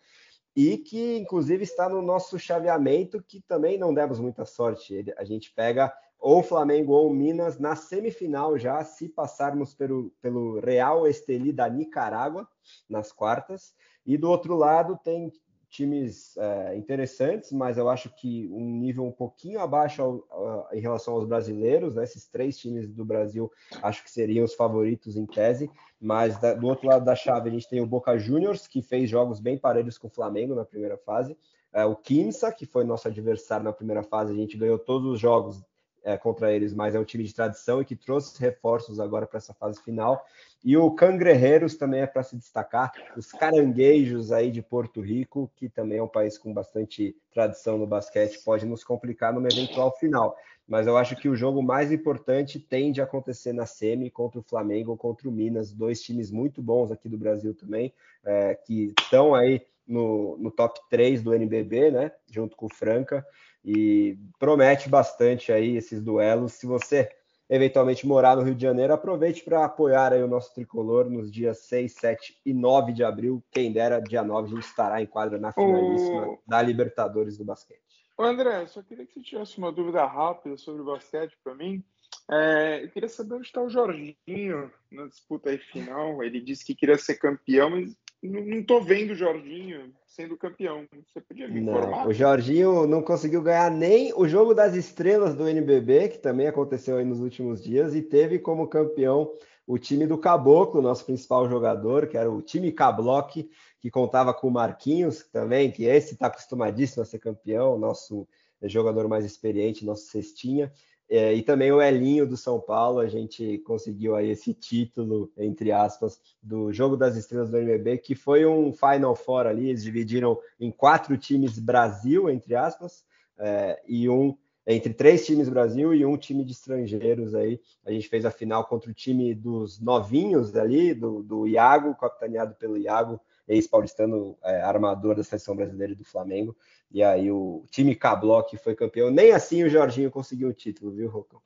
e que inclusive está no nosso chaveamento, que também não demos muita sorte. A gente pega ou Flamengo ou Minas na semifinal já, se passarmos pelo, pelo Real Esteli da Nicarágua nas quartas. E do outro lado tem times é, interessantes, mas eu acho que um nível um pouquinho abaixo ao, em relação aos brasileiros, né? Esses três times do Brasil acho que seriam os favoritos em tese, mas da, do outro lado da chave a gente tem o Boca Juniors, que fez jogos bem parelhos com o Flamengo na primeira fase, é, o Quimsa, que foi nosso adversário na primeira fase, a gente ganhou todos os jogos é, contra eles, mas é um time de tradição e que trouxe reforços agora para essa fase final. E o Cangrejeros também é para se destacar, os caranguejos aí de Porto Rico, que também é um país com bastante tradição no basquete, pode nos complicar numa eventual final. Mas eu acho que o jogo mais importante tende a acontecer na semi contra o Flamengo contra o Minas, dois times muito bons aqui do Brasil também, é, que estão aí no, no top 3 do NBB, né? Junto com o Franca e promete bastante aí esses duelos. Se você eventualmente morar no Rio de Janeiro, aproveite para apoiar aí o nosso tricolor nos dias 6, 7 e 9 de abril. Quem dera, dia 9 a gente estará em quadra na finalíssima o... da Libertadores do basquete. Ô André, só queria que você tivesse uma dúvida rápida sobre o basquete para mim. É, eu queria saber onde está o Jorginho na disputa aí final. Ele disse que queria ser campeão, mas não estou vendo o Jorginho sendo campeão. Você podia me não, informar? O Jorginho não conseguiu ganhar nem o jogo das estrelas do NBB, que também aconteceu aí nos últimos dias, e teve como campeão o time do Caboclo, nosso principal jogador, que era o time Cablock, que contava com o Marquinhos também, que esse está acostumadíssimo a ser campeão, nosso jogador mais experiente, nosso cestinha. É, e também o Elinho do São Paulo, a gente conseguiu aí esse título, entre aspas, do Jogo das Estrelas do NBB, que foi um Final Four ali, eles dividiram em quatro times Brasil, entre aspas, é, e um entre três times Brasil e um time de estrangeiros aí. A gente fez a final contra o time dos novinhos ali, do, do Iago, capitaneado pelo Iago, ex-paulistano, é, armador da seleção brasileira e do Flamengo. E aí o time K-Block foi campeão. Nem assim o Jorginho conseguiu o título, viu, Rocão?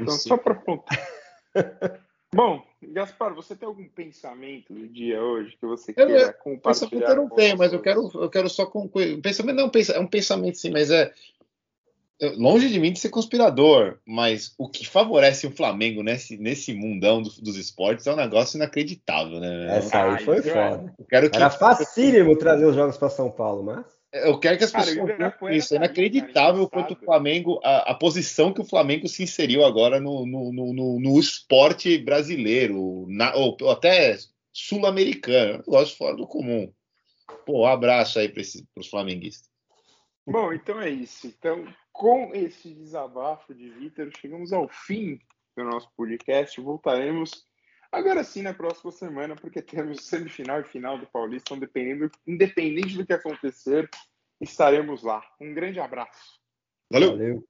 Então, só para pontuar. Bom, Gaspar, você tem algum pensamento do dia hoje que você queira eu, compartilhar? Pensamento eu não tenho, mas eu quero, eu quero só concluir. Um pensamento não é um pensamento sim, mas é longe de mim de ser conspirador, mas o que favorece o Flamengo nesse, nesse mundão do, dos esportes é um negócio inacreditável, né? Essa aí foi foda. Eu quero que... Era facílimo trazer os jogos para São Paulo, mas. Eu quero que as pessoas isso. É inacreditável o quanto o Flamengo, a, a, posição que o Flamengo se inseriu agora no, no, no, no esporte brasileiro, na, ou, ou, até sul-americano. Um negócio fora do comum. Pô, um abraço aí para os flamenguistas. Bom, então é isso. Então, com esse desabafo de Vitor, chegamos ao fim do nosso podcast. Voltaremos agora sim na próxima semana, porque temos semifinal e final do Paulista, então, dependendo, independente do que acontecer, estaremos lá. Um grande abraço. Valeu. Valeu.